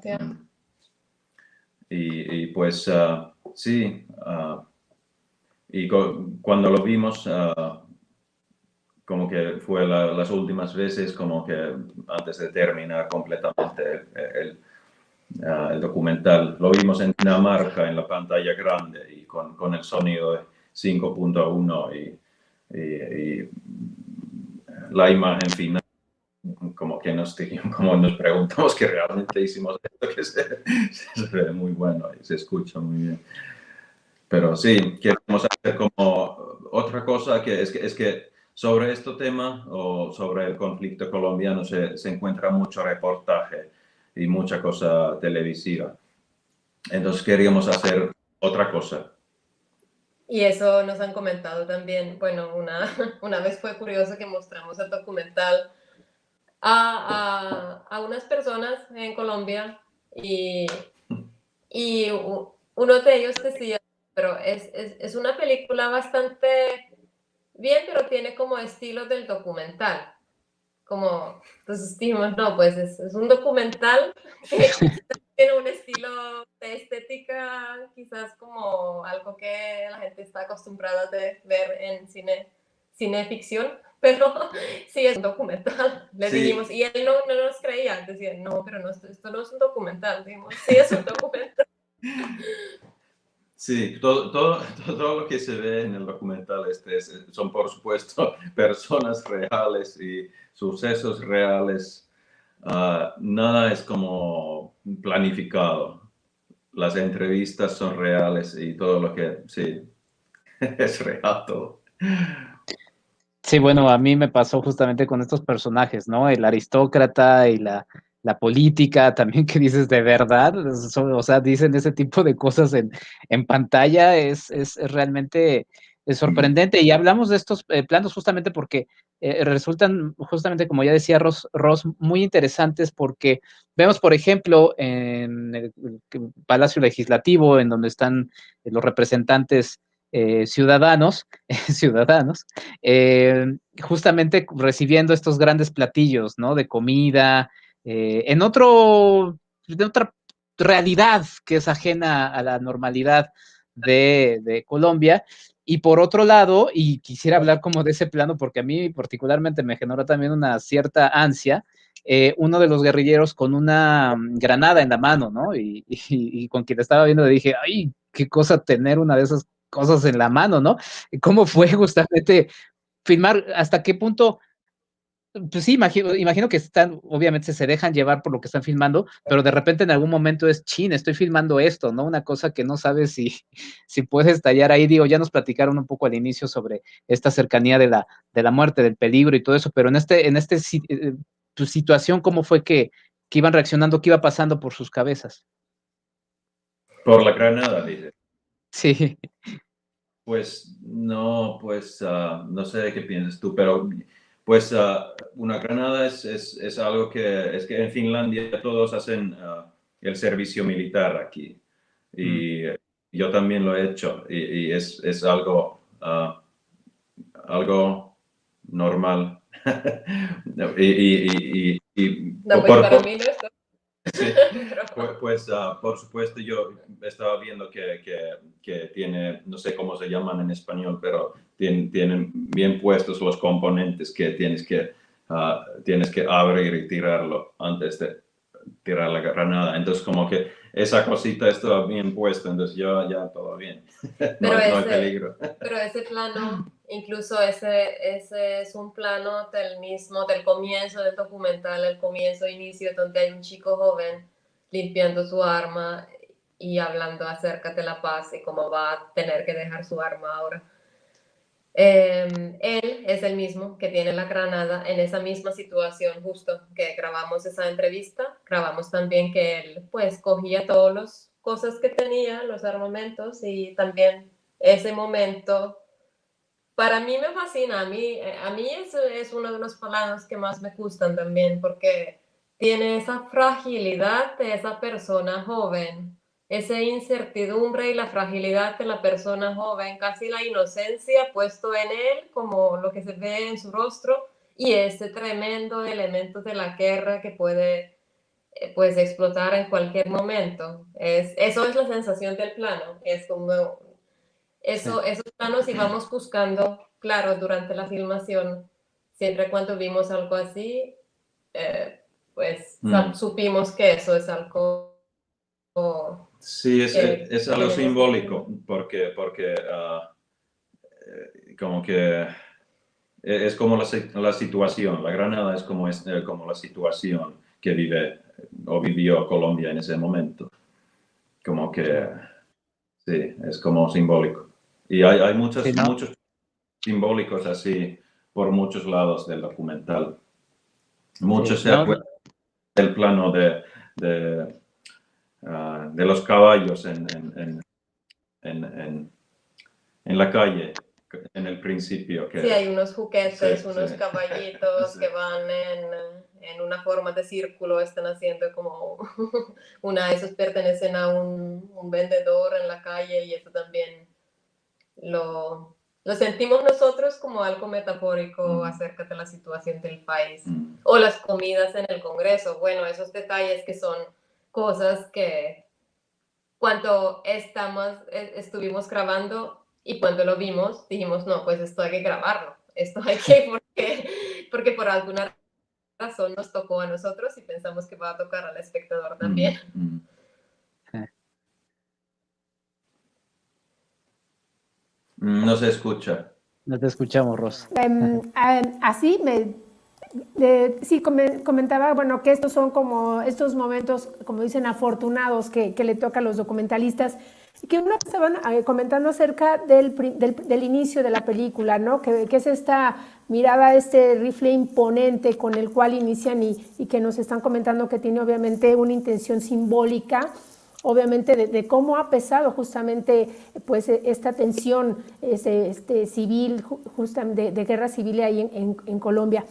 Y, y, pues uh, sí, uh, y cuando lo vimos, uh, como que fue las últimas veces, como que antes de terminar completamente el Ah, el documental. Lo vimos en Dinamarca en la pantalla grande y con, con el sonido de 5.1 y, y, la imagen final. Como que nos, [LAUGHS] como nos preguntamos que realmente hicimos esto, que se, [LAUGHS] se ve muy bueno y se escucha muy bien. Pero sí, queremos hacer como otra cosa que es que, es que sobre este tema o sobre el conflicto colombiano se, se encuentra mucho reportaje y mucha cosa televisiva. Entonces queríamos hacer otra cosa. Y eso nos han comentado también. Bueno, una, [LAUGHS] una vez fue curioso que mostramos el documental a, a, a unas personas en Colombia y, y uno de ellos decía, pero es, es, es una película bastante bien, pero tiene como estilo del documental como, entonces dijimos, no, pues es, es un documental [LAUGHS] que tiene un estilo de estética quizás como algo que la gente está acostumbrada a ver en cine, cine ficción, [LAUGHS] pero sí es un documental, le dijimos, y él no, no, nos creía, decía, no, pero no, esto, esto no es un documental, dijimos, sí es un documental. [LAUGHS] Sí, todo, [LAUGHS] todo, todo, lo que se ve en el documental este son, por supuesto, [LAUGHS] personas reales y sucesos reales. Ah, nada es como planificado. Las entrevistas son reales y todo lo que, sí, [LAUGHS] es real todo. Sí, bueno, a mí me pasó justamente con estos personajes, ¿no? El aristócrata y la, la política también que dices de verdad, o sea, dicen ese tipo de cosas en, en pantalla, es, es, realmente sorprendente. Y hablamos de estos eh, planos justamente porque eh, resultan, justamente como ya decía Ross, Ross, muy interesantes porque vemos, por ejemplo, en el, Palacio Legislativo, en donde están los representantes eh, ciudadanos, [LAUGHS] ciudadanos, eh, justamente recibiendo estos grandes platillos, ¿no? De comida, en otro, de otra realidad que es ajena a la normalidad de, Colombia. Y por otro lado, y quisiera hablar como de ese plano, porque a mí particularmente me generó también una cierta ansia, eh, uno de los guerrilleros con una mm, granada en la mano, ¿no? Y, y, con quien estaba viendo le dije, ay, qué cosa tener una de esas cosas en la mano, ¿no? ¿Cómo fue [LAUGHS] justamente filmar? ¿Hasta qué punto pues sí, imagino, imagino que están, obviamente se dejan llevar por lo que están filmando, pero de repente en algún momento es, chin, estoy filmando esto, ¿no? Una cosa que no sabes si, [LAUGHS] si puedes estallar ahí. Digo, ya nos platicaron un poco al inicio sobre esta cercanía de la, de la muerte, del peligro y todo eso, pero en este, en este, eh, tu situación, ¿cómo fue que, que iban reaccionando? ¿Qué iba pasando por sus cabezas? Por la granada, dice. Sí. Pues no, pues ah, no sé qué piensas tú, pero pues uh, una granada es, es, es, algo que es que en Finlandia todos hacen uh, el servicio militar aquí. Y mm. yo también lo he hecho. Y, y es, es, algo, uh, algo normal. [LAUGHS] y, y, y, no, pues para mí no es pues, pues uh, por supuesto yo estaba viendo que, que, que, tiene, no sé cómo se llaman en español, pero tienen, tienen bien puestos los componentes que tienes que, uh, tienes que abrir y tirarlo antes de tirar la granada. Entonces como que esa cosita estaba bien puesta, entonces yo ya todo bien. [LAUGHS] Pero, no, ese, no hay peligro. pero ese plano, incluso ese, ese es un plano del mismo, del comienzo del documental, el comienzo, inicio, donde hay un chico joven limpiando su arma y hablando acerca de la paz y cómo va a tener que dejar su arma ahora. Em, él es el mismo que tiene la granada en esa misma situación justo que grabamos esa entrevista. Grabamos también que él pues cogía todas las cosas que tenía, los armamentos y también ese momento. Para mí me fascina, a mí, eh, a mí eso es uno de los planos que más me gustan también porque tiene esa fragilidad de esa persona joven esa incertidumbre y la fragilidad de la persona joven, casi la inocencia puesto en él como lo que se ve en su rostro y ese tremendo elemento de la guerra que puede eh, pues explotar en cualquier momento. Es, eso es la sensación del plano, es como eso, esos planos íbamos buscando, claro, durante la filmación, siempre cuando vimos algo así, eh, pues mm. supimos que eso es algo Sí, es, es algo simbólico, porque, porque uh, como que e, es como la, la, situación, la Granada es como, es eh, como la situación que vive o vivió Colombia en ese momento. Como que, sí, es como simbólico. Y hay, hay muchos, muchos simbólicos así por muchos lados del documental. Muchos se acuerdan del plano de, de Ah, de los caballos en, en, en, en, la calle en el principio. Que, sí, hay unos juguetes, unos caballitos [LAUGHS] que van en, una forma de círculo, están haciendo como [LAUGHS] una, esos pertenecen a un, un vendedor en la calle y eso también lo, lo sentimos nosotros como algo metafórico acerca de la situación del país. O las comidas en el Congreso. Bueno, esos detalles que son cosas que cuando estamos, e, estuvimos grabando y cuando lo vimos, dijimos, no, pues esto hay que grabarlo, esto hay que, porque, porque por alguna razón nos tocó a nosotros y pensamos que va a tocar al espectador también. No se escucha. No te escuchamos, Rosa. Em, em, así me sí, comentaba, bueno, que estos son como estos momentos, como dicen, afortunados que, que le toca a los documentalistas, y que uno estaban eh, comentando acerca del, del, del, inicio de la película, ¿no? Que, que, es esta mirada, este rifle imponente con el cual inician y, y, que nos están comentando que tiene obviamente una intención simbólica, obviamente de, cómo ha pesado justamente pues esta tensión este, civil, justamente de, guerra civil ahí en, Colombia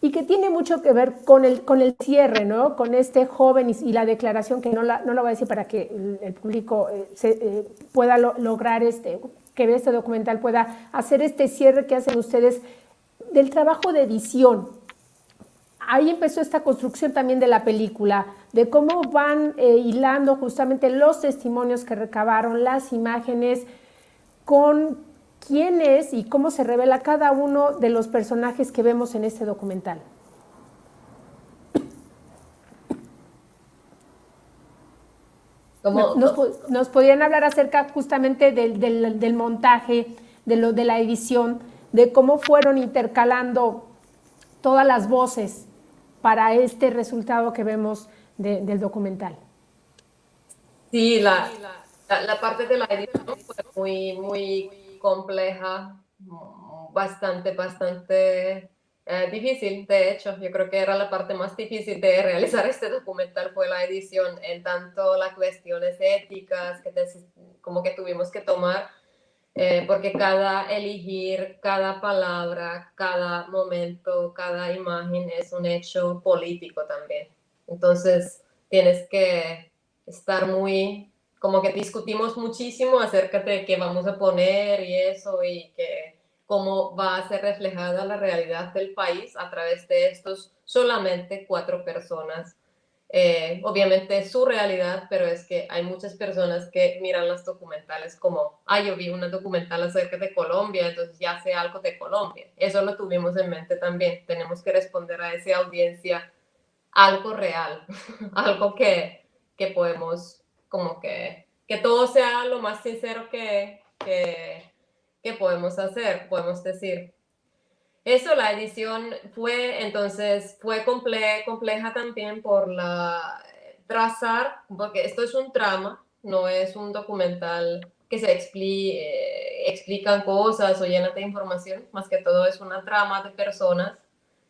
y que tiene mucho que ver con el, con el cierre, ¿no? Con este joven y, la declaración que no la, no la voy a decir para que el, público eh, eh, pueda lograr este, que ve este documental pueda hacer este cierre que hacen ustedes del trabajo de edición. Ahí empezó esta construcción también de la película, de cómo van eh, hilando justamente los testimonios que recabaron, las imágenes, con quién es y cómo se revela cada uno de los personajes que vemos en este documental. Nos, podrían hablar acerca justamente del, montaje, de, lo, de la edición, de cómo fueron intercalando todas las voces para este resultado que vemos del documental. Sí, la, la, parte de la edición fue muy, muy compleja, bastante, bastante eh, difícil, de hecho, yo creo que era la parte más difícil de realizar este documental, fue la edición, en tanto las cuestiones éticas que como que tuvimos que tomar, eh, porque cada elegir, cada palabra, cada momento, cada imagen es un hecho político también. Entonces, tienes que estar muy, como que discutimos muchísimo acerca de qué vamos a poner y eso, y que cómo va a ser reflejada la realidad del país a través de estos solamente cuatro personas. Eh, obviamente su realidad, pero es que hay muchas personas que miran los documentales como, ah, yo vi una documental acerca de Colombia, entonces ya sé algo de Colombia. Eso lo tuvimos en mente también. Tenemos que responder a esa audiencia algo real, [LAUGHS] algo que, que podemos, como que, que todo sea lo más sincero que, que ¿qué podemos hacer? Podemos decir, eso, la edición fue, entonces, fue compleja también por la trazar, porque esto es un trama, no es un documental que se eh, explican cosas o llena de información, más que todo es una trama de personas,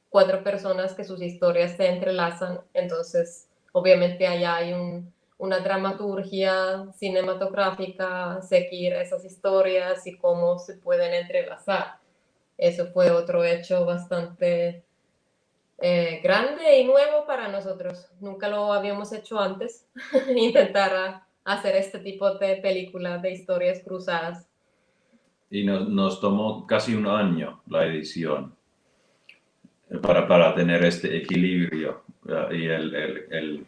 cuatro personas que sus historias se entrelazan, entonces, obviamente allá hay un, una dramaturgia cinematográfica, seguir esas historias y cómo se pueden entrelazar. Eso fue otro hecho bastante eh, grande y nuevo para nosotros. Nunca lo habíamos hecho antes, [LAUGHS] intentar hacer este tipo de película de historias cruzadas. Y nos, tomó casi un año la edición para, para tener este equilibrio y el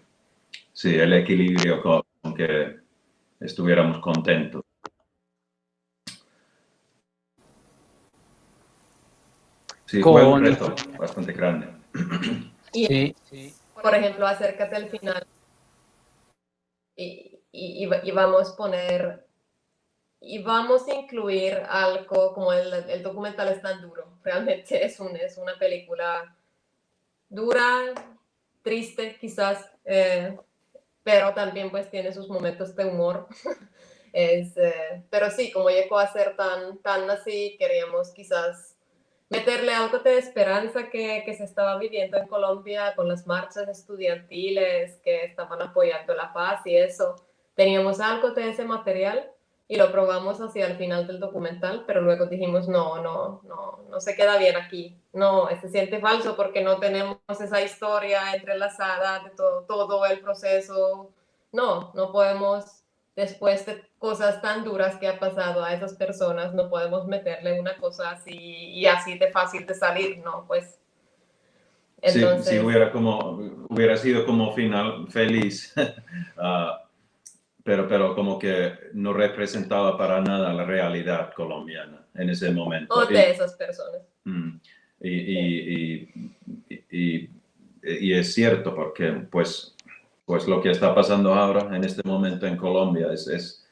sí, el equilibrio con, que estuviéramos contentos. Sí, fue un reto bastante grande. Y, por ejemplo, acércate al final y, y, vamos a poner y vamos a incluir algo como el, el, documental es tan duro. [LAUGHS] Realmente es, un, es una película dura, triste, quizás. Eh, pero también pues tiene sus momentos de humor. [LAUGHS] es, eh, pero sí, como llegó a ser tan, tan así, queríamos quizás meterle algo de esperanza que, que, se estaba viviendo en Colombia con las marchas estudiantiles que estaban apoyando la paz y eso. Teníamos algo de ese material y lo probamos hacia el final del documental, pero luego dijimos, no, no, no, no se queda bien aquí. No, se siente falso porque no tenemos esa historia entrelazada de todo, todo el proceso. No, no podemos, después de cosas tan duras que ha pasado a esas personas, no podemos meterle una cosa así y así de fácil de salir, ¿no? Pues Entonces, sí, hubiera, como, hubiera sido como final feliz. uh, [LAUGHS] pero, pero como que no representaba para nada la realidad colombiana en ese momento. O de esas personas. Mm, y, y, y, y, es cierto, porque pues, pues lo que está pasando ahora en este momento en Colombia es, es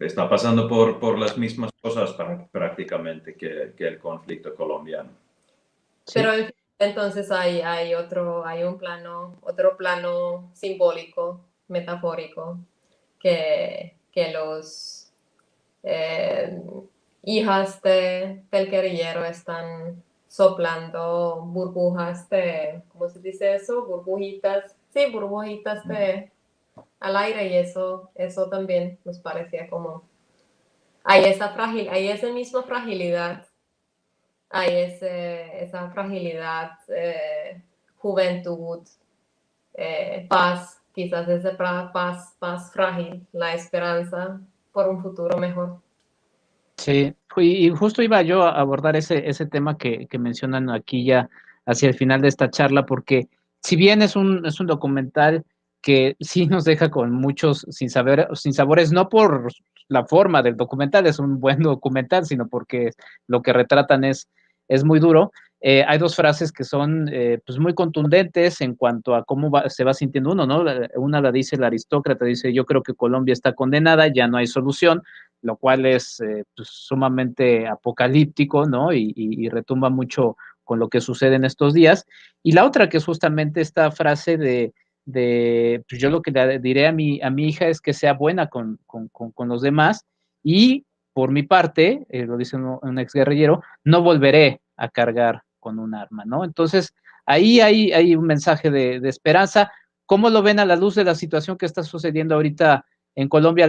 está pasando por, por las mismas cosas prácticamente que, que el conflicto colombiano. Pero entonces hay, hay, otro, hay un plano, otro plano simbólico metafórico que, que los eh, hijas de, del guerrillero están soplando burbujas de, ¿cómo se dice eso? Burbujitas, sí, burbujitas de al aire y eso, eso también nos parecía como, hay esa frágil, hay esa misma fragilidad, hay ese, esa fragilidad, eh, juventud, eh, paz quizás ese paz, paz frágil, la esperanza por un futuro mejor. Sí, y justo iba yo a abordar ese, ese tema que, que mencionan aquí ya hacia el final de esta charla, porque si bien es un, es un documental que sí nos deja con muchos sin saber, sin sabores, no por la forma del documental, es un buen [LAUGHS] documental, sino porque lo que retratan es, es muy duro. Eh, hay dos frases que son eh, pues muy contundentes en cuanto a cómo se va sintiendo uno, ¿no? Una la dice el aristócrata, dice, yo creo que Colombia está condenada, ya no hay solución, lo cual es eh, pues, sumamente apocalíptico, ¿no? Y, y, retumba mucho con lo que sucede en estos días. Y la otra que es justamente esta frase de, de pues yo lo que le diré a mi, a mi hija es que sea buena con, con, con, los demás y por mi parte, lo dice un, un ex guerrillero, no volveré a cargar con un arma, ¿no? Entonces, ahí hay, hay un mensaje de, esperanza. ¿Cómo lo ven a la luz de la situación que está sucediendo ahorita en Colombia?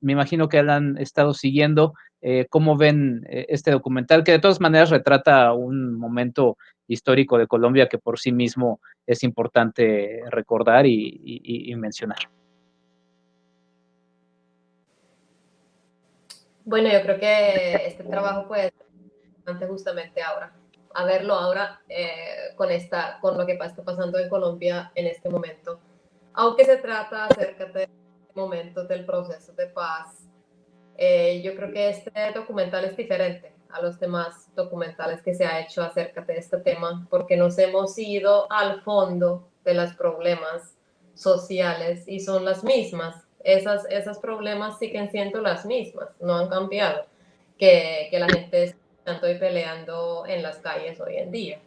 Me imagino que la han estado siguiendo. Eh, ¿Cómo ven eh, este documental? Que de todas maneras retrata un momento histórico de Colombia que por sí mismo es importante recordar y, mencionar. Bueno, yo creo que este trabajo puede ser justamente ahora a verlo ahora eh, con, esta, con lo que está pasando en Colombia en este momento. Aunque se trata acerca de momento del proceso de paz, eh, yo creo que este documental es diferente a los demás documentales que se ha hecho acerca de este tema, porque nos hemos ido al fondo de los problemas sociales y son las mismas. Esas, esos problemas siguen siendo las mismas, no han cambiado. Que, que la gente estoy peleando en las calles hoy en día.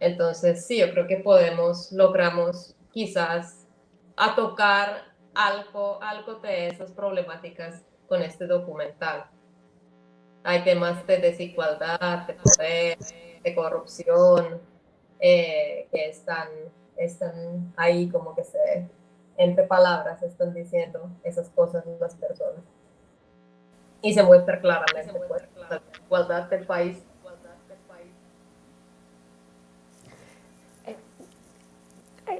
Entonces, sí, yo creo que podemos, logramos quizás a tocar algo, algo de esas problemáticas con este documental. Hay temas de desigualdad, de poder, de corrupción, eh, que están, están ahí como que se, entre palabras, están diciendo esas cosas las personas y se muestra claramente pues, la igualdad del país.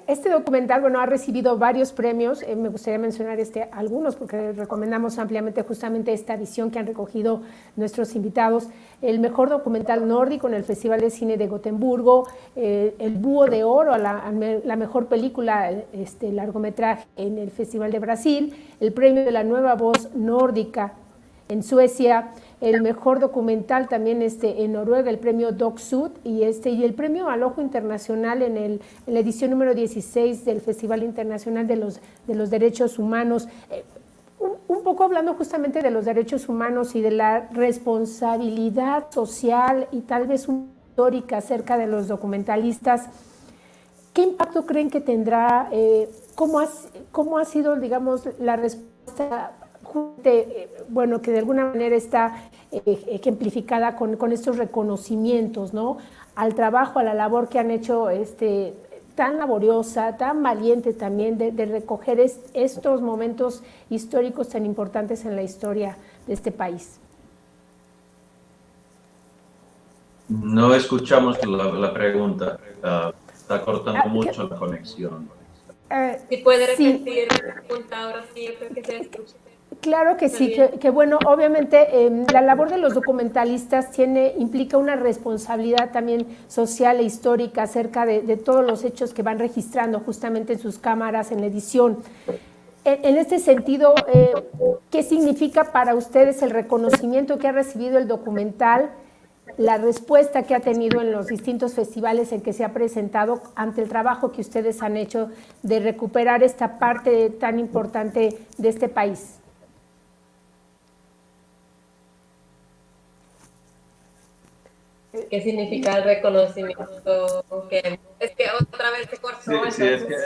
Este documental, bueno, ha recibido varios premios. Eh, me gustaría mencionar este, algunos porque recomendamos ampliamente justamente esta visión que han recogido nuestros invitados. El mejor documental nórdico en el Festival de Cine de Gotemburgo, eh, el Búho de Oro, la, la, mejor película, este largometraje en el Festival de Brasil, el premio de la nueva voz nórdica en Suecia, el mejor documental también este, en Noruega, el premio Doc Sud y, este, y el premio al Ojo Internacional en, el, en la edición número 16 del Festival Internacional de los, de los Derechos Humanos. Eh, un, poco hablando justamente de los derechos humanos y de la responsabilidad social y tal vez histórica acerca de los documentalistas. ¿Qué impacto creen que tendrá? Eh, ¿cómo, ha, ¿Cómo ha sido, digamos, la respuesta bueno, que de alguna manera está eh, ejemplificada con, con, estos reconocimientos, ¿no? Al trabajo, a la labor que han hecho este, tan laboriosa, tan valiente también de, recoger estos momentos históricos tan importantes en la historia de este país. No escuchamos la, pregunta. Ah, está cortando ah, mucho la conexión. Eh, si puede repetir la pregunta ahora sí, yo creo que se escucha. Claro que sí, que, bueno, obviamente em, la labor de los documentalistas tiene, implica una responsabilidad también social e histórica acerca de, todos los hechos que van registrando justamente en sus cámaras, en la edición. En, este sentido, eh, ¿qué significa para ustedes el reconocimiento que ha recibido el documental, la respuesta que ha tenido en los distintos festivales en que se ha presentado ante el trabajo que ustedes han hecho de recuperar esta parte tan importante de este país? ¿Qué significa el reconocimiento? es que otra vez se cortó. Sí, sí, es que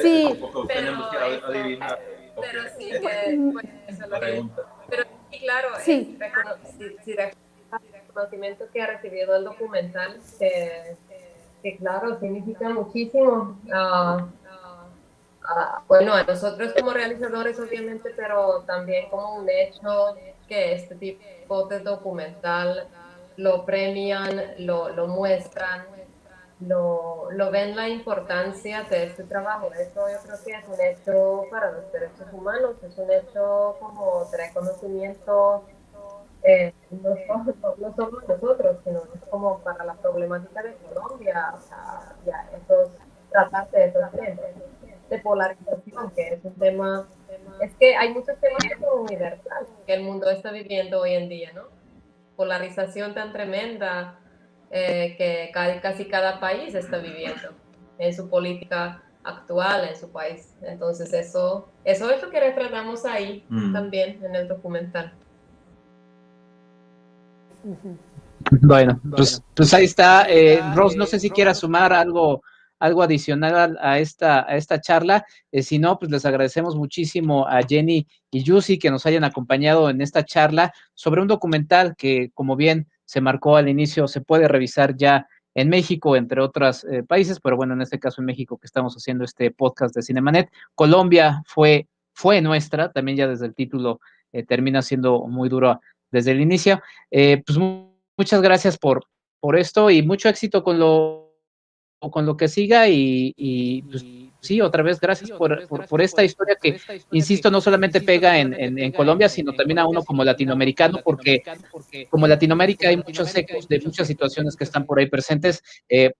sí. tenemos que adivinar. Pero sí, que, pues, eso es lo que, Pero sí, claro, sí. El reconocimiento que ha recibido el documental, que, que claro, significa muchísimo. Uh, uh, bueno, a nosotros como realizadores, obviamente, pero también como un hecho que este tipo de documental lo premian, lo, lo muestran, lo, lo, ven la importancia de este trabajo. Eso yo creo que es un hecho para los derechos humanos, es un hecho como de reconocimiento eh, no, no, somos nosotros, sino es como para la problemática de Colombia, o sea, ya, esos, tratarse de esos temas de polarización, que es un tema, es que hay muchos temas que son universales que el mundo está viviendo hoy en día, ¿no? Polarización tan tremenda eh, que casi cada país está viviendo en su política actual en su país. Entonces eso, eso es lo que retratamos ahí mm. también en el documental. Bueno, pues, pues ahí está. Eh, Ross, no sé si quieras sumar algo, algo adicional a esta, a esta charla. Eh, si no, pues les agradecemos muchísimo a Jenny y Yusi que nos hayan acompañado en esta charla sobre un documental que, como bien se marcó al inicio, se puede revisar ya en México, entre otros eh, países, pero bueno, en este caso en México que estamos haciendo este podcast de Cinemanet. Colombia fue, fue nuestra, también ya desde el título eh, termina siendo muy duro desde el inicio. Pues muchas gracias por, por esto y mucho éxito con lo, con lo que siga y, y pues, sí, otra vez gracias por, por, esta historia que, insisto, no solamente pega en, en, Colombia, sino también a uno como latinoamericano, porque como Latinoamérica hay muchos ecos de muchas situaciones que están por ahí presentes. Eh,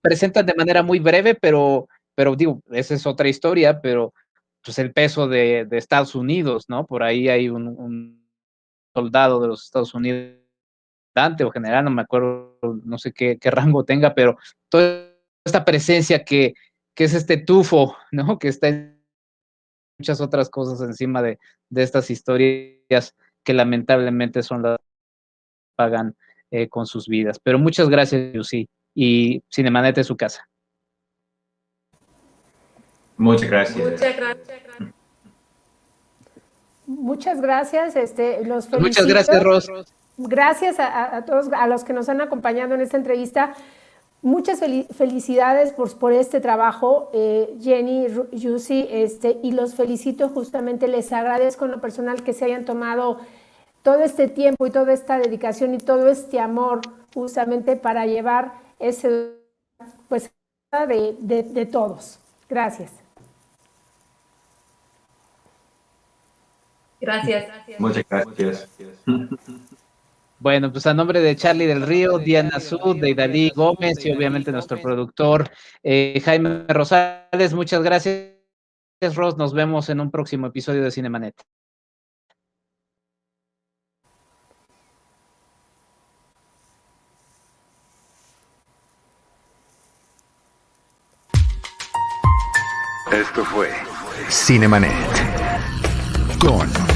presentan de manera muy breve, pero, pero digo, esa es otra historia, pero pues el peso de, de Estados Unidos, ¿no? Por ahí hay un, un soldado de los Estados Unidos o general, no me acuerdo, no sé qué, qué rango tenga, pero toda esta presencia que, que es este tufo, ¿no? Que está en muchas otras cosas encima de, estas historias que lamentablemente son las que pagan eh, con sus vidas. Pero muchas gracias, Yusi, y Cinemanet es su casa. Muchas gracias. Muchas gracias. Muchas gracias, este, los felicito. Muchas gracias, Ros. Gracias a, a, todos, a los que nos han acompañado en esta entrevista. Muchas felicidades por, por, este trabajo, eh, Jenny, Yusi, este, y los felicito justamente, les agradezco en lo personal que se hayan tomado todo este tiempo y toda esta dedicación y todo este amor justamente para llevar ese, pues, de, de, de todos. Gracias. Gracias. Muchas gracias. Bueno, pues a nombre de Charlie del Río, Diana Sud, de Idalí Gómez y obviamente nuestro productor eh, Jaime Rosales, muchas gracias, Ros. Nos vemos en un próximo episodio de Cinemanet. Esto fue Cinemanet con